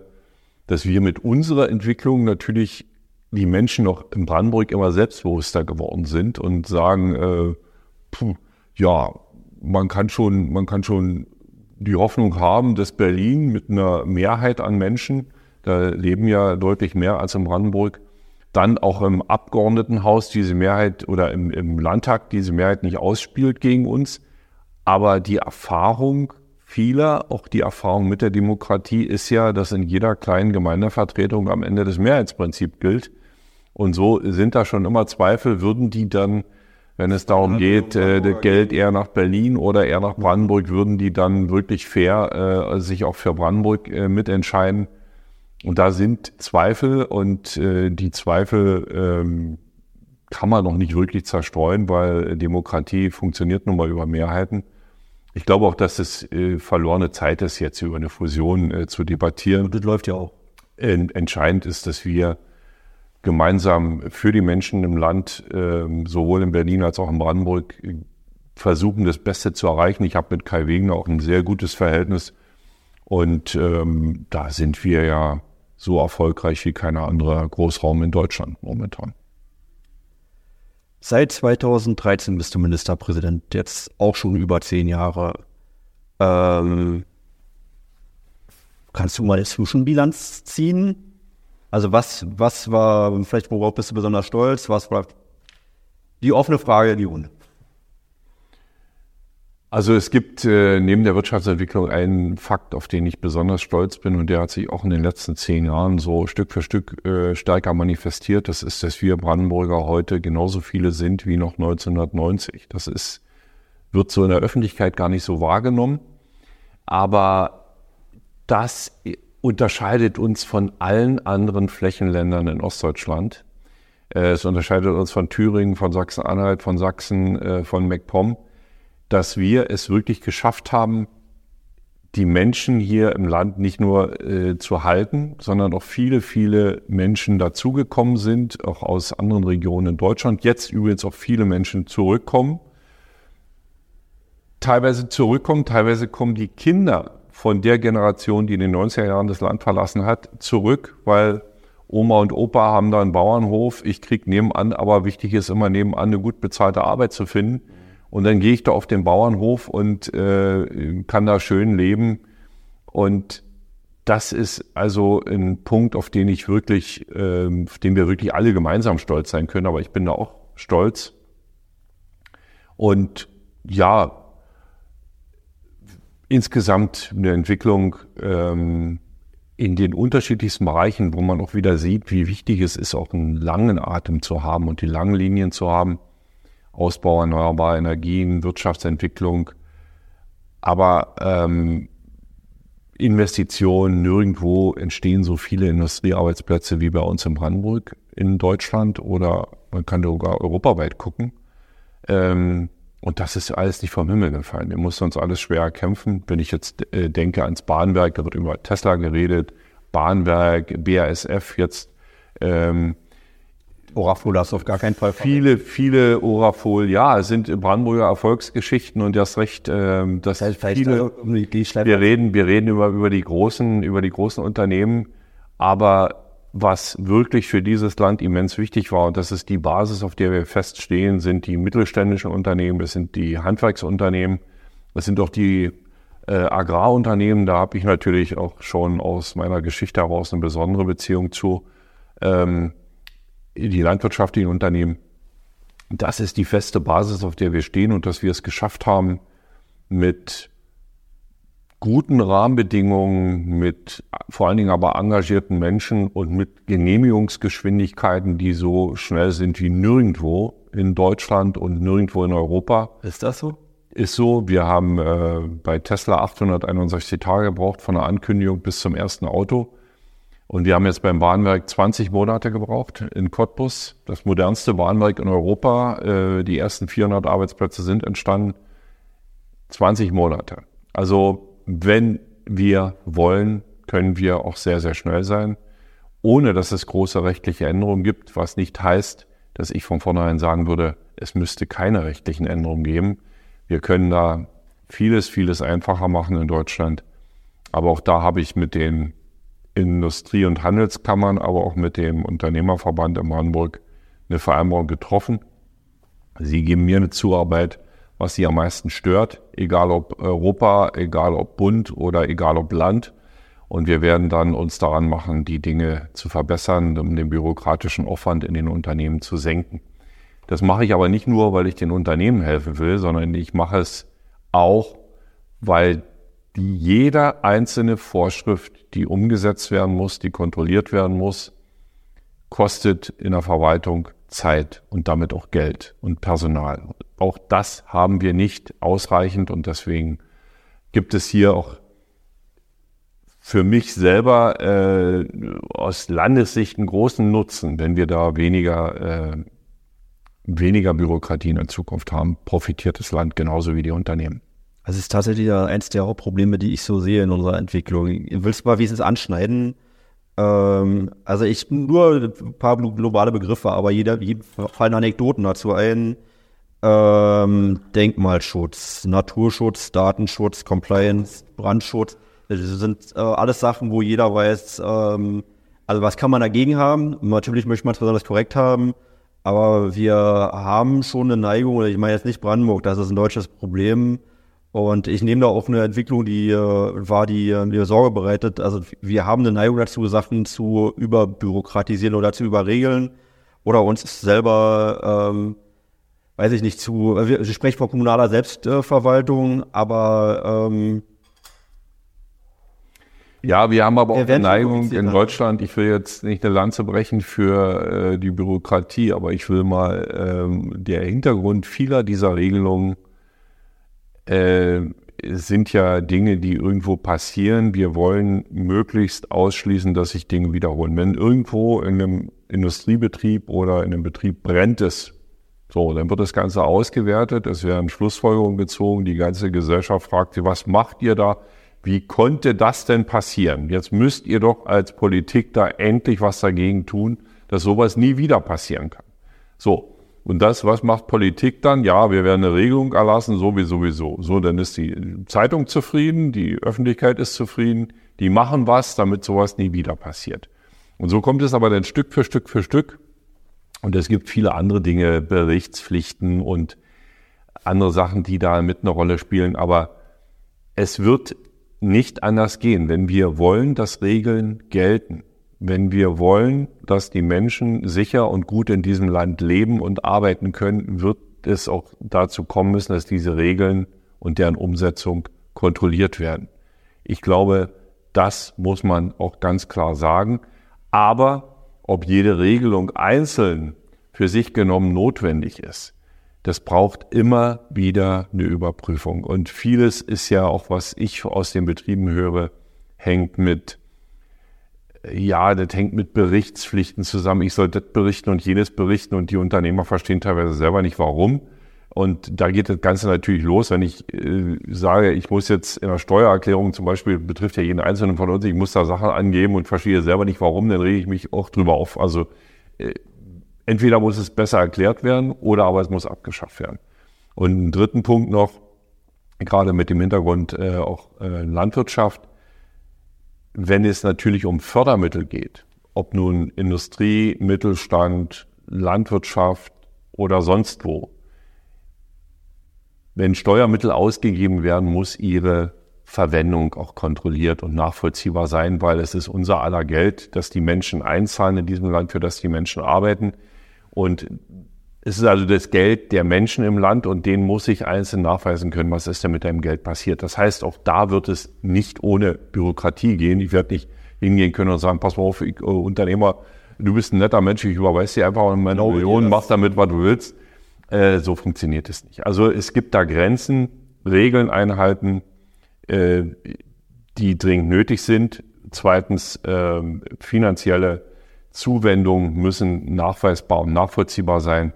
dass wir mit unserer Entwicklung natürlich die Menschen noch in Brandenburg immer selbstbewusster geworden sind und sagen, äh, puh, ja, man kann schon, man kann schon die Hoffnung haben, dass Berlin mit einer Mehrheit an Menschen, da leben ja deutlich mehr als in Brandenburg, dann auch im Abgeordnetenhaus diese Mehrheit oder im, im Landtag diese Mehrheit nicht ausspielt gegen uns. Aber die Erfahrung vieler, auch die Erfahrung mit der Demokratie ist ja, dass in jeder kleinen Gemeindevertretung am Ende das Mehrheitsprinzip gilt. Und so sind da schon immer Zweifel, würden die dann wenn es darum geht, äh, Geld eher nach Berlin oder eher nach Brandenburg, würden die dann wirklich fair äh, sich auch für Brandenburg äh, mitentscheiden. Und da sind Zweifel und äh, die Zweifel ähm, kann man noch nicht wirklich zerstreuen, weil Demokratie funktioniert nun mal über Mehrheiten. Ich glaube auch, dass es äh, verlorene Zeit ist, jetzt über eine Fusion äh, zu debattieren. Das läuft ja auch. Entscheidend ist, dass wir gemeinsam für die Menschen im Land, äh, sowohl in Berlin als auch in Brandenburg, versuchen, das Beste zu erreichen. Ich habe mit Kai Wegner auch ein sehr gutes Verhältnis. Und ähm, da sind wir ja so erfolgreich wie keiner andere Großraum in Deutschland momentan. Seit 2013 bist du Ministerpräsident, jetzt auch schon über zehn Jahre. Ähm, kannst du mal eine Zwischenbilanz ziehen? Also was, was war, vielleicht worauf bist du besonders stolz? Was war die offene Frage, die Runde? Also es gibt äh, neben der Wirtschaftsentwicklung einen Fakt, auf den ich besonders stolz bin und der hat sich auch in den letzten zehn Jahren so Stück für Stück äh, stärker manifestiert. Das ist, dass wir Brandenburger heute genauso viele sind wie noch 1990. Das ist, wird so in der Öffentlichkeit gar nicht so wahrgenommen. Aber das unterscheidet uns von allen anderen Flächenländern in Ostdeutschland. Äh, es unterscheidet uns von Thüringen, von Sachsen-Anhalt, von Sachsen, äh, von MacPom dass wir es wirklich geschafft haben, die Menschen hier im Land nicht nur äh, zu halten, sondern auch viele, viele Menschen dazugekommen sind, auch aus anderen Regionen in Deutschland. Jetzt übrigens auch viele Menschen zurückkommen. Teilweise zurückkommen, teilweise kommen die Kinder von der Generation, die in den 90er Jahren das Land verlassen hat, zurück, weil Oma und Opa haben da einen Bauernhof. Ich krieg nebenan, aber wichtig ist immer nebenan eine gut bezahlte Arbeit zu finden. Und dann gehe ich da auf den Bauernhof und äh, kann da schön leben. Und das ist also ein Punkt, auf den ich wirklich, äh, auf den wir wirklich alle gemeinsam stolz sein können. Aber ich bin da auch stolz. Und ja, insgesamt eine Entwicklung ähm, in den unterschiedlichsten Bereichen, wo man auch wieder sieht, wie wichtig es ist, auch einen langen Atem zu haben und die langen Linien zu haben. Ausbau erneuerbarer Energien, Wirtschaftsentwicklung. Aber ähm, Investitionen, nirgendwo entstehen so viele Industriearbeitsplätze wie bei uns in Brandenburg in Deutschland oder man kann sogar europaweit gucken. Ähm, und das ist alles nicht vom Himmel gefallen. Wir mussten uns alles schwer kämpfen. Wenn ich jetzt äh, denke ans Bahnwerk, da wird über Tesla geredet, Bahnwerk, BASF jetzt, ähm, Orafol hast du auf gar keinen Fall. Viele, viele Orafol, ja, es sind Brandenburger Erfolgsgeschichten und das recht, ähm, das heißt, viele, wir reden, wir reden über, über die großen, über die großen Unternehmen, aber was wirklich für dieses Land immens wichtig war, und das ist die Basis, auf der wir feststehen, sind die mittelständischen Unternehmen, das sind die Handwerksunternehmen, das sind auch die äh, Agrarunternehmen. Da habe ich natürlich auch schon aus meiner Geschichte heraus eine besondere Beziehung zu. Ähm, die landwirtschaftlichen Unternehmen, das ist die feste Basis, auf der wir stehen und dass wir es geschafft haben, mit guten Rahmenbedingungen, mit vor allen Dingen aber engagierten Menschen und mit Genehmigungsgeschwindigkeiten, die so schnell sind wie nirgendwo in Deutschland und nirgendwo in Europa. Ist das so? Ist so. Wir haben äh, bei Tesla 861 Tage gebraucht von der Ankündigung bis zum ersten Auto. Und wir haben jetzt beim Bahnwerk 20 Monate gebraucht in Cottbus, das modernste Bahnwerk in Europa. Äh, die ersten 400 Arbeitsplätze sind entstanden. 20 Monate. Also wenn wir wollen, können wir auch sehr, sehr schnell sein, ohne dass es große rechtliche Änderungen gibt, was nicht heißt, dass ich von vornherein sagen würde, es müsste keine rechtlichen Änderungen geben. Wir können da vieles, vieles einfacher machen in Deutschland. Aber auch da habe ich mit den Industrie- und Handelskammern, aber auch mit dem Unternehmerverband in Brandenburg eine Vereinbarung getroffen. Sie geben mir eine Zuarbeit, was sie am meisten stört, egal ob Europa, egal ob Bund oder egal ob Land. Und wir werden dann uns daran machen, die Dinge zu verbessern, um den bürokratischen Aufwand in den Unternehmen zu senken. Das mache ich aber nicht nur, weil ich den Unternehmen helfen will, sondern ich mache es auch, weil die jeder einzelne Vorschrift, die umgesetzt werden muss, die kontrolliert werden muss, kostet in der Verwaltung Zeit und damit auch Geld und Personal. Auch das haben wir nicht ausreichend und deswegen gibt es hier auch für mich selber äh, aus Landessicht einen großen Nutzen, wenn wir da weniger, äh, weniger Bürokratie in der Zukunft haben, profitiert das Land genauso wie die Unternehmen. Das ist tatsächlich eins der Hauptprobleme, die ich so sehe in unserer Entwicklung. Willst du mal wenigstens anschneiden? Ähm, also ich nur ein paar globale Begriffe, aber jeder, jedem fallen Anekdoten dazu ein. Ähm, Denkmalschutz, Naturschutz, Datenschutz, Compliance, Brandschutz. Das sind äh, alles Sachen, wo jeder weiß, ähm, also was kann man dagegen haben. Natürlich möchte man es besonders korrekt haben, aber wir haben schon eine Neigung, ich meine jetzt nicht Brandenburg, das ist ein deutsches Problem, und ich nehme da auch eine Entwicklung, die äh, war, die äh, mir Sorge bereitet. Also wir haben eine Neigung dazu, Sachen zu überbürokratisieren oder zu überregeln oder uns selber, ähm, weiß ich nicht, zu, äh, ich spreche von kommunaler Selbstverwaltung, aber ähm, ja, wir haben aber auch eine Neigung in Deutschland. Ich will jetzt nicht eine Lanze brechen für äh, die Bürokratie, aber ich will mal ähm, der Hintergrund vieler dieser Regelungen äh, sind ja Dinge, die irgendwo passieren. Wir wollen möglichst ausschließen, dass sich Dinge wiederholen. Wenn irgendwo in einem Industriebetrieb oder in einem Betrieb brennt es, so, dann wird das Ganze ausgewertet, es werden Schlussfolgerungen gezogen, die ganze Gesellschaft fragt sie, was macht ihr da? Wie konnte das denn passieren? Jetzt müsst ihr doch als Politik da endlich was dagegen tun, dass sowas nie wieder passieren kann. So, und das, was macht Politik dann? Ja, wir werden eine Regelung erlassen, so wie sowieso. So, dann ist die Zeitung zufrieden, die Öffentlichkeit ist zufrieden, die machen was, damit sowas nie wieder passiert. Und so kommt es aber dann Stück für Stück für Stück. Und es gibt viele andere Dinge, Berichtspflichten und andere Sachen, die da mit eine Rolle spielen. Aber es wird nicht anders gehen, wenn wir wollen, dass Regeln gelten wenn wir wollen, dass die Menschen sicher und gut in diesem Land leben und arbeiten können, wird es auch dazu kommen müssen, dass diese Regeln und deren Umsetzung kontrolliert werden. Ich glaube, das muss man auch ganz klar sagen. Aber ob jede Regelung einzeln für sich genommen notwendig ist, das braucht immer wieder eine Überprüfung. Und vieles ist ja auch, was ich aus den Betrieben höre, hängt mit ja, das hängt mit Berichtspflichten zusammen. Ich soll das berichten und jenes berichten und die Unternehmer verstehen teilweise selber nicht, warum. Und da geht das Ganze natürlich los, wenn ich äh, sage, ich muss jetzt in der Steuererklärung zum Beispiel, betrifft ja jeden Einzelnen von uns, ich muss da Sachen angeben und verstehe selber nicht warum, dann rege ich mich auch drüber auf. Also äh, entweder muss es besser erklärt werden oder aber es muss abgeschafft werden. Und einen dritten Punkt noch, gerade mit dem Hintergrund äh, auch äh, Landwirtschaft, wenn es natürlich um Fördermittel geht, ob nun Industrie, Mittelstand, Landwirtschaft oder sonst wo, wenn Steuermittel ausgegeben werden, muss ihre Verwendung auch kontrolliert und nachvollziehbar sein, weil es ist unser aller Geld, das die Menschen einzahlen in diesem Land, für das die Menschen arbeiten. Und es ist also das Geld der Menschen im Land und denen muss ich einzeln nachweisen können, was ist denn mit deinem Geld passiert. Das heißt, auch da wird es nicht ohne Bürokratie gehen. Ich werde nicht hingehen können und sagen, pass mal auf, ich, äh, Unternehmer, du bist ein netter Mensch, ich überweise dir einfach meine no, Millionen, mach damit, was du willst. Äh, so funktioniert es nicht. Also es gibt da Grenzen, Regeln einhalten, äh, die dringend nötig sind. Zweitens, äh, finanzielle Zuwendungen müssen nachweisbar und nachvollziehbar sein.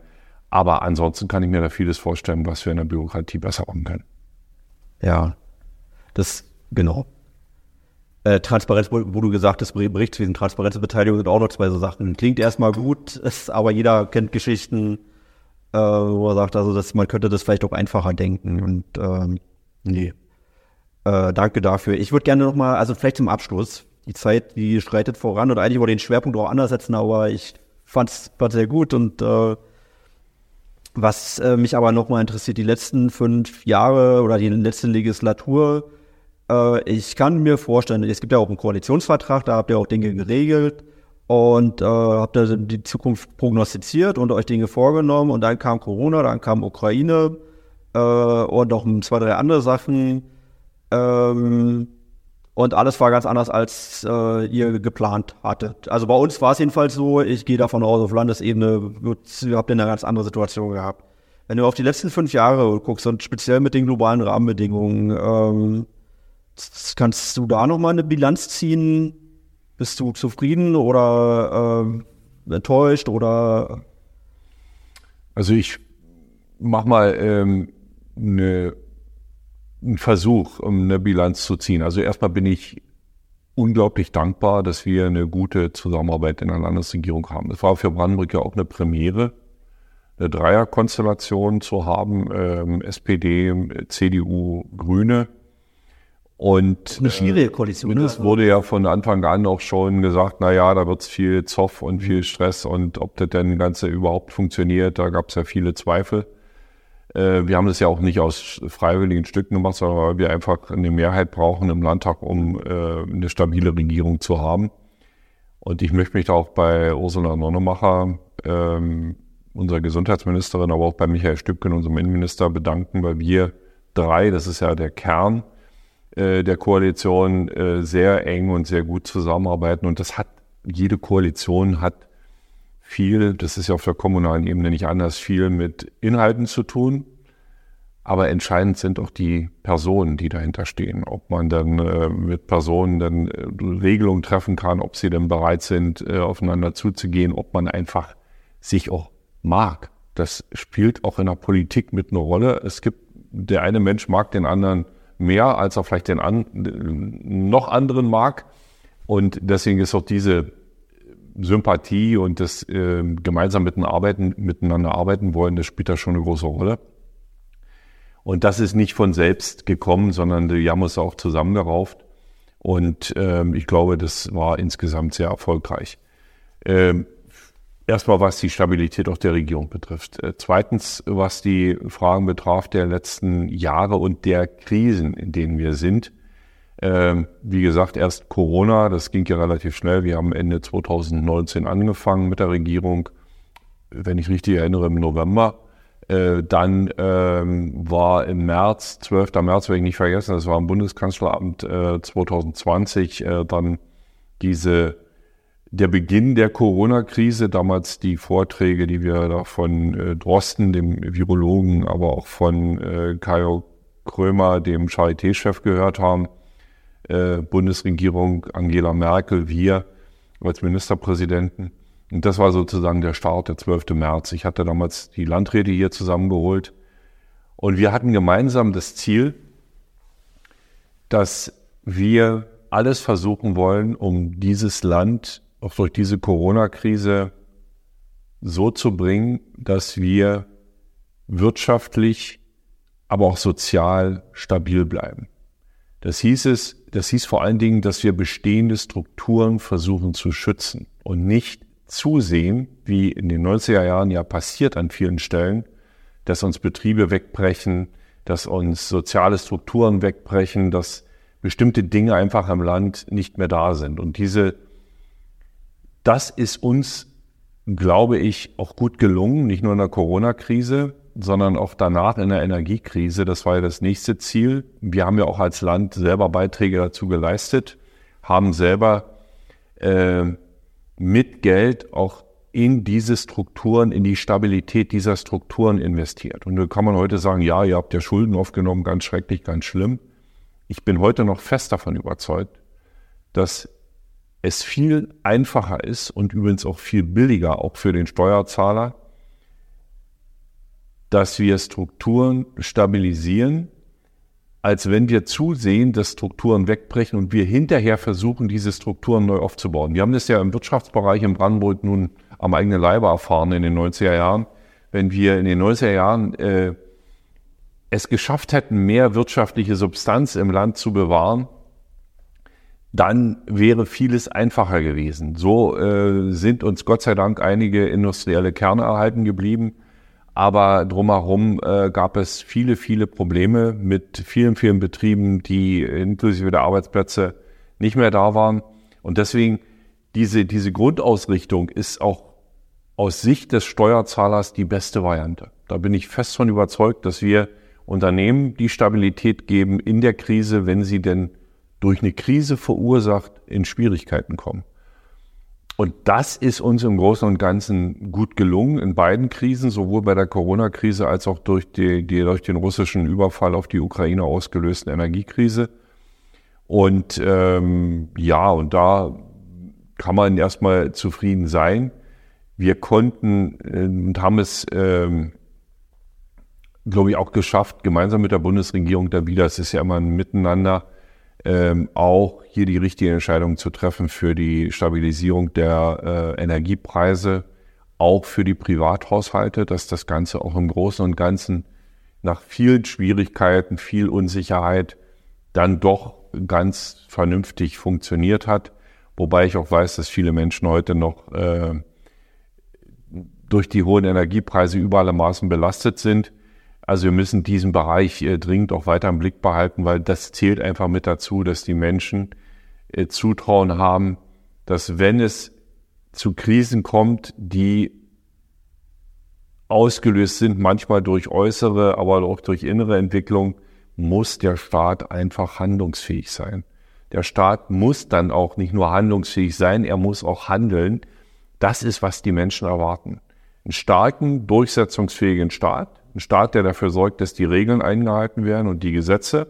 Aber ansonsten kann ich mir da vieles vorstellen, was wir in der Bürokratie besser machen können. Ja, das, genau. Äh, Transparenz, wo, wo, du gesagt hast, Berichtswesen, Transparenz und Beteiligung sind auch noch zwei so Sachen. Klingt erstmal gut, ist, aber jeder kennt Geschichten, äh, wo er sagt, also dass man könnte das vielleicht auch einfacher denken. Und ähm, nee. Äh, danke dafür. Ich würde gerne nochmal, also vielleicht zum Abschluss, die Zeit, die schreitet voran und eigentlich wollte ich den Schwerpunkt auch anders setzen, aber ich fand es sehr gut und äh, was äh, mich aber nochmal interessiert, die letzten fünf Jahre oder die letzte Legislatur, äh, ich kann mir vorstellen, es gibt ja auch einen Koalitionsvertrag, da habt ihr auch Dinge geregelt und äh, habt ihr die Zukunft prognostiziert und euch Dinge vorgenommen und dann kam Corona, dann kam Ukraine äh, und noch zwei, drei andere Sachen. Ähm, und alles war ganz anders, als äh, ihr geplant hattet. Also bei uns war es jedenfalls so, ich gehe davon aus, auf Landesebene habt ihr eine ganz andere Situation gehabt. Wenn du auf die letzten fünf Jahre guckst und speziell mit den globalen Rahmenbedingungen, ähm, Kannst du da nochmal eine Bilanz ziehen? Bist du zufrieden oder äh, enttäuscht oder? Also ich mach mal ähm, eine, einen Versuch, um eine Bilanz zu ziehen. Also erstmal bin ich unglaublich dankbar, dass wir eine gute Zusammenarbeit in der Landesregierung haben. Das war für Brandenburg ja auch eine Premiere, eine Dreierkonstellation zu haben, ähm, SPD, CDU, Grüne. Und eine schwierige Koalition. Äh, es wurde ja von Anfang an auch schon gesagt, na ja, da wird's viel Zoff und viel Stress und ob das denn Ganze überhaupt funktioniert, da gab's ja viele Zweifel. Äh, wir haben das ja auch nicht aus freiwilligen Stücken gemacht, sondern weil wir einfach eine Mehrheit brauchen im Landtag, um äh, eine stabile Regierung zu haben. Und ich möchte mich da auch bei Ursula Nonnemacher, ähm, unserer Gesundheitsministerin, aber auch bei Michael Stübken, unserem Innenminister, bedanken, weil wir drei, das ist ja der Kern, äh, der Koalition äh, sehr eng und sehr gut zusammenarbeiten. Und das hat, jede Koalition hat viel, das ist ja auf der kommunalen Ebene nicht anders, viel mit Inhalten zu tun. Aber entscheidend sind auch die Personen, die dahinter stehen. Ob man dann äh, mit Personen dann äh, Regelungen treffen kann, ob sie dann bereit sind, äh, aufeinander zuzugehen, ob man einfach sich auch mag. Das spielt auch in der Politik mit eine Rolle. Es gibt, der eine Mensch mag den anderen mehr, als er vielleicht den an, noch anderen mag. Und deswegen ist auch diese Sympathie und das äh, gemeinsam miteinander arbeiten, miteinander arbeiten wollen, das spielt da schon eine große Rolle. Und das ist nicht von selbst gekommen, sondern die haben uns auch zusammengerauft. Und ähm, ich glaube, das war insgesamt sehr erfolgreich. Ähm, Erstmal, was die Stabilität auch der Regierung betrifft. Äh, zweitens, was die Fragen betraf der letzten Jahre und der Krisen, in denen wir sind. Ähm, wie gesagt, erst Corona, das ging ja relativ schnell. Wir haben Ende 2019 angefangen mit der Regierung, wenn ich richtig erinnere, im November. Äh, dann ähm, war im März, 12. März, werde ich nicht vergessen, das war am Bundeskanzleramt äh, 2020, äh, dann diese der Beginn der Corona-Krise, damals die Vorträge, die wir da von äh, Drosten, dem Virologen, aber auch von äh, Kajo Krömer, dem Charité-Chef gehört haben, äh, Bundesregierung, Angela Merkel, wir als Ministerpräsidenten. Und das war sozusagen der Start, der 12. März. Ich hatte damals die Landräte hier zusammengeholt. Und wir hatten gemeinsam das Ziel, dass wir alles versuchen wollen, um dieses Land auch durch diese Corona-Krise so zu bringen, dass wir wirtschaftlich, aber auch sozial stabil bleiben. Das hieß es, das hieß vor allen Dingen, dass wir bestehende Strukturen versuchen zu schützen und nicht zusehen, wie in den 90er Jahren ja passiert an vielen Stellen, dass uns Betriebe wegbrechen, dass uns soziale Strukturen wegbrechen, dass bestimmte Dinge einfach im Land nicht mehr da sind. Und diese das ist uns, glaube ich, auch gut gelungen, nicht nur in der Corona-Krise, sondern auch danach in der Energiekrise. Das war ja das nächste Ziel. Wir haben ja auch als Land selber Beiträge dazu geleistet, haben selber äh, mit Geld auch in diese Strukturen, in die Stabilität dieser Strukturen investiert. Und da kann man heute sagen, ja, ihr habt ja Schulden aufgenommen, ganz schrecklich, ganz schlimm. Ich bin heute noch fest davon überzeugt, dass es viel einfacher ist und übrigens auch viel billiger, auch für den Steuerzahler, dass wir Strukturen stabilisieren, als wenn wir zusehen, dass Strukturen wegbrechen und wir hinterher versuchen, diese Strukturen neu aufzubauen. Wir haben das ja im Wirtschaftsbereich in Brandenburg nun am eigenen Leibe erfahren in den 90er Jahren. Wenn wir in den 90er Jahren äh, es geschafft hätten, mehr wirtschaftliche Substanz im Land zu bewahren, dann wäre vieles einfacher gewesen. So äh, sind uns Gott sei Dank einige industrielle Kerne erhalten geblieben. Aber drumherum äh, gab es viele, viele Probleme mit vielen, vielen Betrieben, die inklusive der Arbeitsplätze nicht mehr da waren. Und deswegen diese, diese Grundausrichtung ist auch aus Sicht des Steuerzahlers die beste Variante. Da bin ich fest von überzeugt, dass wir Unternehmen die Stabilität geben in der Krise, wenn sie denn durch eine Krise verursacht, in Schwierigkeiten kommen. Und das ist uns im Großen und Ganzen gut gelungen in beiden Krisen, sowohl bei der Corona-Krise als auch durch, die, die durch den russischen Überfall auf die Ukraine ausgelösten Energiekrise. Und ähm, ja, und da kann man erstmal zufrieden sein. Wir konnten äh, und haben es, ähm, glaube ich, auch geschafft, gemeinsam mit der Bundesregierung da wieder, es ist ja immer ein Miteinander, ähm, auch hier die richtige Entscheidung zu treffen für die Stabilisierung der äh, Energiepreise, auch für die Privathaushalte, dass das Ganze auch im Großen und Ganzen nach vielen Schwierigkeiten, viel Unsicherheit dann doch ganz vernünftig funktioniert hat. Wobei ich auch weiß, dass viele Menschen heute noch äh, durch die hohen Energiepreise über alle Maßen belastet sind. Also wir müssen diesen Bereich äh, dringend auch weiter im Blick behalten, weil das zählt einfach mit dazu, dass die Menschen äh, Zutrauen haben, dass wenn es zu Krisen kommt, die ausgelöst sind, manchmal durch äußere, aber auch durch innere Entwicklung, muss der Staat einfach handlungsfähig sein. Der Staat muss dann auch nicht nur handlungsfähig sein, er muss auch handeln. Das ist, was die Menschen erwarten. Einen starken, durchsetzungsfähigen Staat, ein Staat, der dafür sorgt, dass die Regeln eingehalten werden und die Gesetze,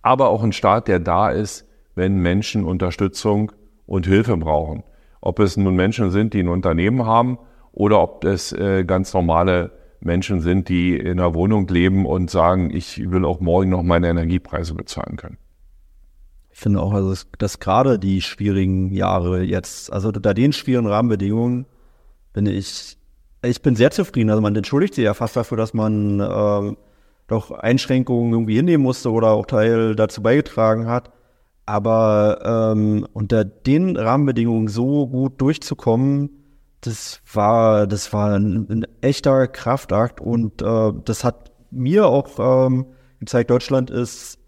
aber auch ein Staat, der da ist, wenn Menschen Unterstützung und Hilfe brauchen. Ob es nun Menschen sind, die ein Unternehmen haben oder ob es äh, ganz normale Menschen sind, die in einer Wohnung leben und sagen, ich will auch morgen noch meine Energiepreise bezahlen können. Ich finde auch, also dass gerade die schwierigen Jahre jetzt, also unter den schwierigen Rahmenbedingungen, bin ich, ich bin sehr zufrieden. Also man entschuldigt sich ja fast dafür, dass man äh, doch Einschränkungen irgendwie hinnehmen musste oder auch Teil dazu beigetragen hat. Aber ähm, unter den Rahmenbedingungen so gut durchzukommen, das war, das war ein, ein echter Kraftakt und äh, das hat mir auch ähm, gezeigt, Deutschland ist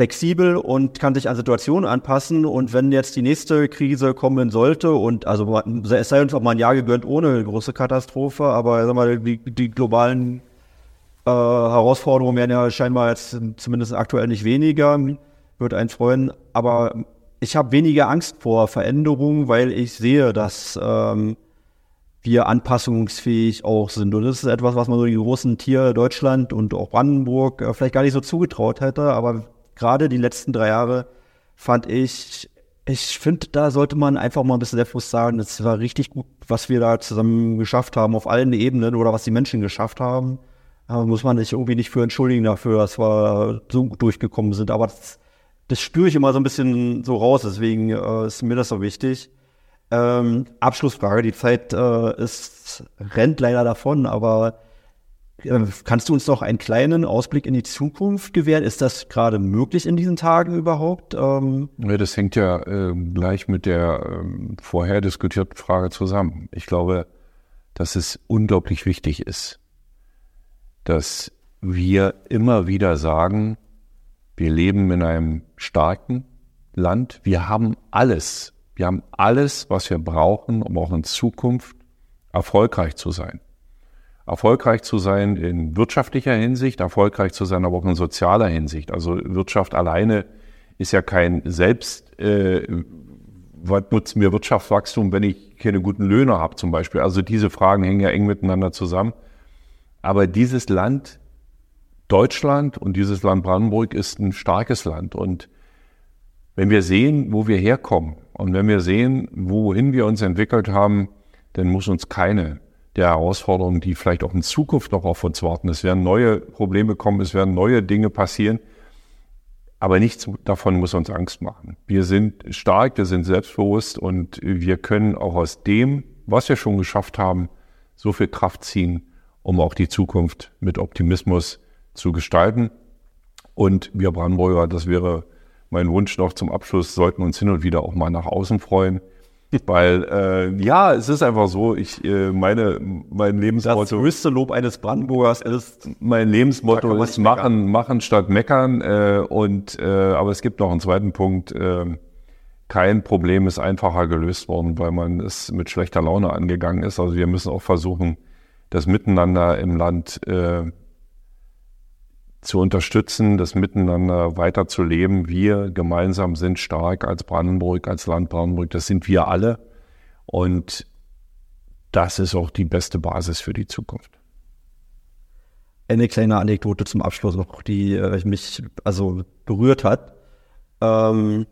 flexibel und kann sich an Situationen anpassen. Und wenn jetzt die nächste Krise kommen sollte und also es sei uns auch mal ein Jahr gegönnt ohne große Katastrophe, aber sag mal, die, die globalen äh, Herausforderungen werden ja scheinbar jetzt zumindest aktuell nicht weniger, würde einen freuen. Aber ich habe weniger Angst vor Veränderungen, weil ich sehe, dass ähm, wir anpassungsfähig auch sind. Und das ist etwas, was man so die großen Tiere Deutschland und auch Brandenburg äh, vielleicht gar nicht so zugetraut hätte. Aber gerade die letzten drei Jahre fand ich, ich finde, da sollte man einfach mal ein bisschen selbstbewusst sagen, es war richtig gut, was wir da zusammen geschafft haben auf allen Ebenen oder was die Menschen geschafft haben. Da muss man sich irgendwie nicht für entschuldigen dafür, dass wir so gut durchgekommen sind. Aber das, das spüre ich immer so ein bisschen so raus, deswegen äh, ist mir das so wichtig. Ähm, Abschlussfrage, die Zeit äh, ist, rennt leider davon, aber kannst du uns noch einen kleinen Ausblick in die Zukunft gewähren? Ist das gerade möglich in diesen Tagen überhaupt? Ähm ja, das hängt ja äh, gleich mit der äh, vorher diskutierten Frage zusammen. Ich glaube, dass es unglaublich wichtig ist, dass wir immer wieder sagen, wir leben in einem starken Land, wir haben alles, wir haben alles, was wir brauchen, um auch in Zukunft erfolgreich zu sein. Erfolgreich zu sein in wirtschaftlicher Hinsicht, erfolgreich zu sein, aber auch in sozialer Hinsicht. Also Wirtschaft alleine ist ja kein Selbst, äh, was nutzt mir Wirtschaftswachstum, wenn ich keine guten Löhne habe zum Beispiel. Also diese Fragen hängen ja eng miteinander zusammen. Aber dieses Land, Deutschland und dieses Land Brandenburg ist ein starkes Land. Und wenn wir sehen, wo wir herkommen und wenn wir sehen, wohin wir uns entwickelt haben, dann muss uns keine der Herausforderungen, die vielleicht auch in Zukunft noch auf uns warten. Es werden neue Probleme kommen, es werden neue Dinge passieren. Aber nichts davon muss uns Angst machen. Wir sind stark, wir sind selbstbewusst und wir können auch aus dem, was wir schon geschafft haben, so viel Kraft ziehen, um auch die Zukunft mit Optimismus zu gestalten. Und wir Brandenburger, das wäre mein Wunsch noch zum Abschluss, sollten uns hin und wieder auch mal nach außen freuen. Weil äh, ja, es ist einfach so, ich äh, meine mein Lebensmotto. Das größte Lob eines Brandenburgers ist. Mein Lebensmotto ist machen, machen statt meckern. Äh, und äh, aber es gibt noch einen zweiten Punkt. Äh, kein Problem ist einfacher gelöst worden, weil man es mit schlechter Laune angegangen ist. Also wir müssen auch versuchen, das Miteinander im Land äh, zu unterstützen, das Miteinander weiterzuleben. Wir gemeinsam sind stark als Brandenburg, als Land Brandenburg. Das sind wir alle. Und das ist auch die beste Basis für die Zukunft. Eine kleine Anekdote zum Abschluss noch, die äh, mich also berührt hat. Ähm,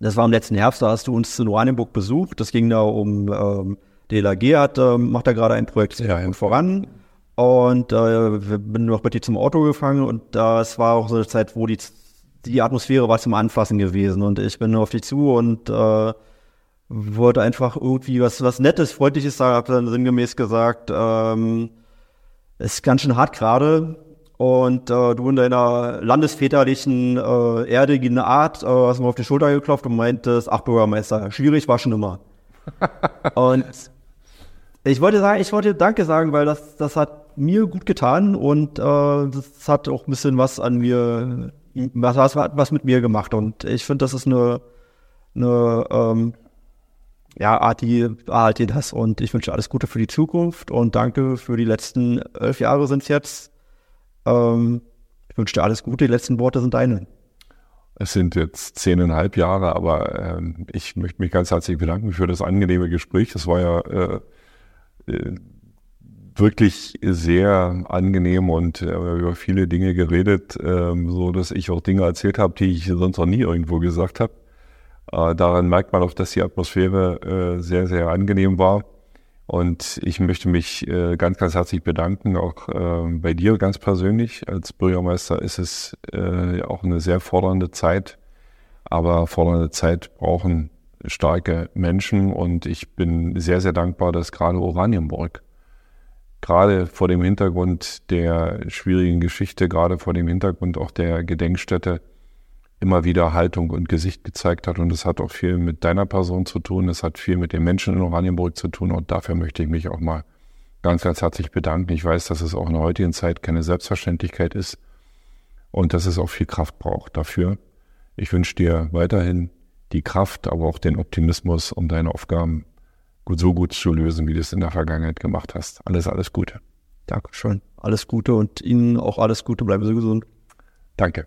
das war im letzten Herbst, da hast du uns in Oranienburg besucht. Das ging da um, ähm, DLAG hat, äh, macht da gerade ein Projekt Ja, ja. voran. Und äh, wir bin noch mit dir zum Auto gefangen und das war auch so eine Zeit, wo die, die Atmosphäre war zum Anfassen gewesen. Und ich bin auf dich zu und äh, wollte einfach irgendwie was, was Nettes, Freundliches sagen, habe dann sinngemäß gesagt, ähm, es ist ganz schön hart gerade. Und äh, du in deiner landesväterlichen, äh, erdigen Art äh, hast mir auf die Schulter geklopft und meintest, ach Bürgermeister, schwierig war schon immer. und ich wollte sagen, ich wollte Danke sagen, weil das, das hat mir gut getan und äh, das hat auch ein bisschen was an mir, was, was, was mit mir gemacht. Und ich finde, das ist eine, eine ähm, ja, Arti, erhalte das und ich wünsche alles Gute für die Zukunft und danke für die letzten elf Jahre sind es jetzt. Ähm, ich wünsche dir alles Gute, die letzten Worte sind deine. Es sind jetzt zehneinhalb Jahre, aber ähm, ich möchte mich ganz herzlich bedanken für das angenehme Gespräch. Das war ja äh, äh, wirklich sehr angenehm und äh, über viele Dinge geredet, ähm, so dass ich auch Dinge erzählt habe, die ich sonst noch nie irgendwo gesagt habe. Äh, daran merkt man auch, dass die Atmosphäre äh, sehr, sehr angenehm war. Und ich möchte mich äh, ganz, ganz herzlich bedanken, auch äh, bei dir ganz persönlich. Als Bürgermeister ist es äh, auch eine sehr fordernde Zeit. Aber fordernde Zeit brauchen starke Menschen. Und ich bin sehr, sehr dankbar, dass gerade Oranienburg, gerade vor dem Hintergrund der schwierigen Geschichte, gerade vor dem Hintergrund auch der Gedenkstätte, immer wieder Haltung und Gesicht gezeigt hat. Und das hat auch viel mit deiner Person zu tun. Es hat viel mit den Menschen in Oranienburg zu tun. Und dafür möchte ich mich auch mal ganz, ganz herzlich bedanken. Ich weiß, dass es auch in der heutigen Zeit keine Selbstverständlichkeit ist und dass es auch viel Kraft braucht dafür. Ich wünsche dir weiterhin die Kraft, aber auch den Optimismus, um deine Aufgaben gut, so gut zu lösen, wie du es in der Vergangenheit gemacht hast. Alles, alles Gute. Dankeschön. Alles Gute und Ihnen auch alles Gute. Bleiben Sie gesund. Danke.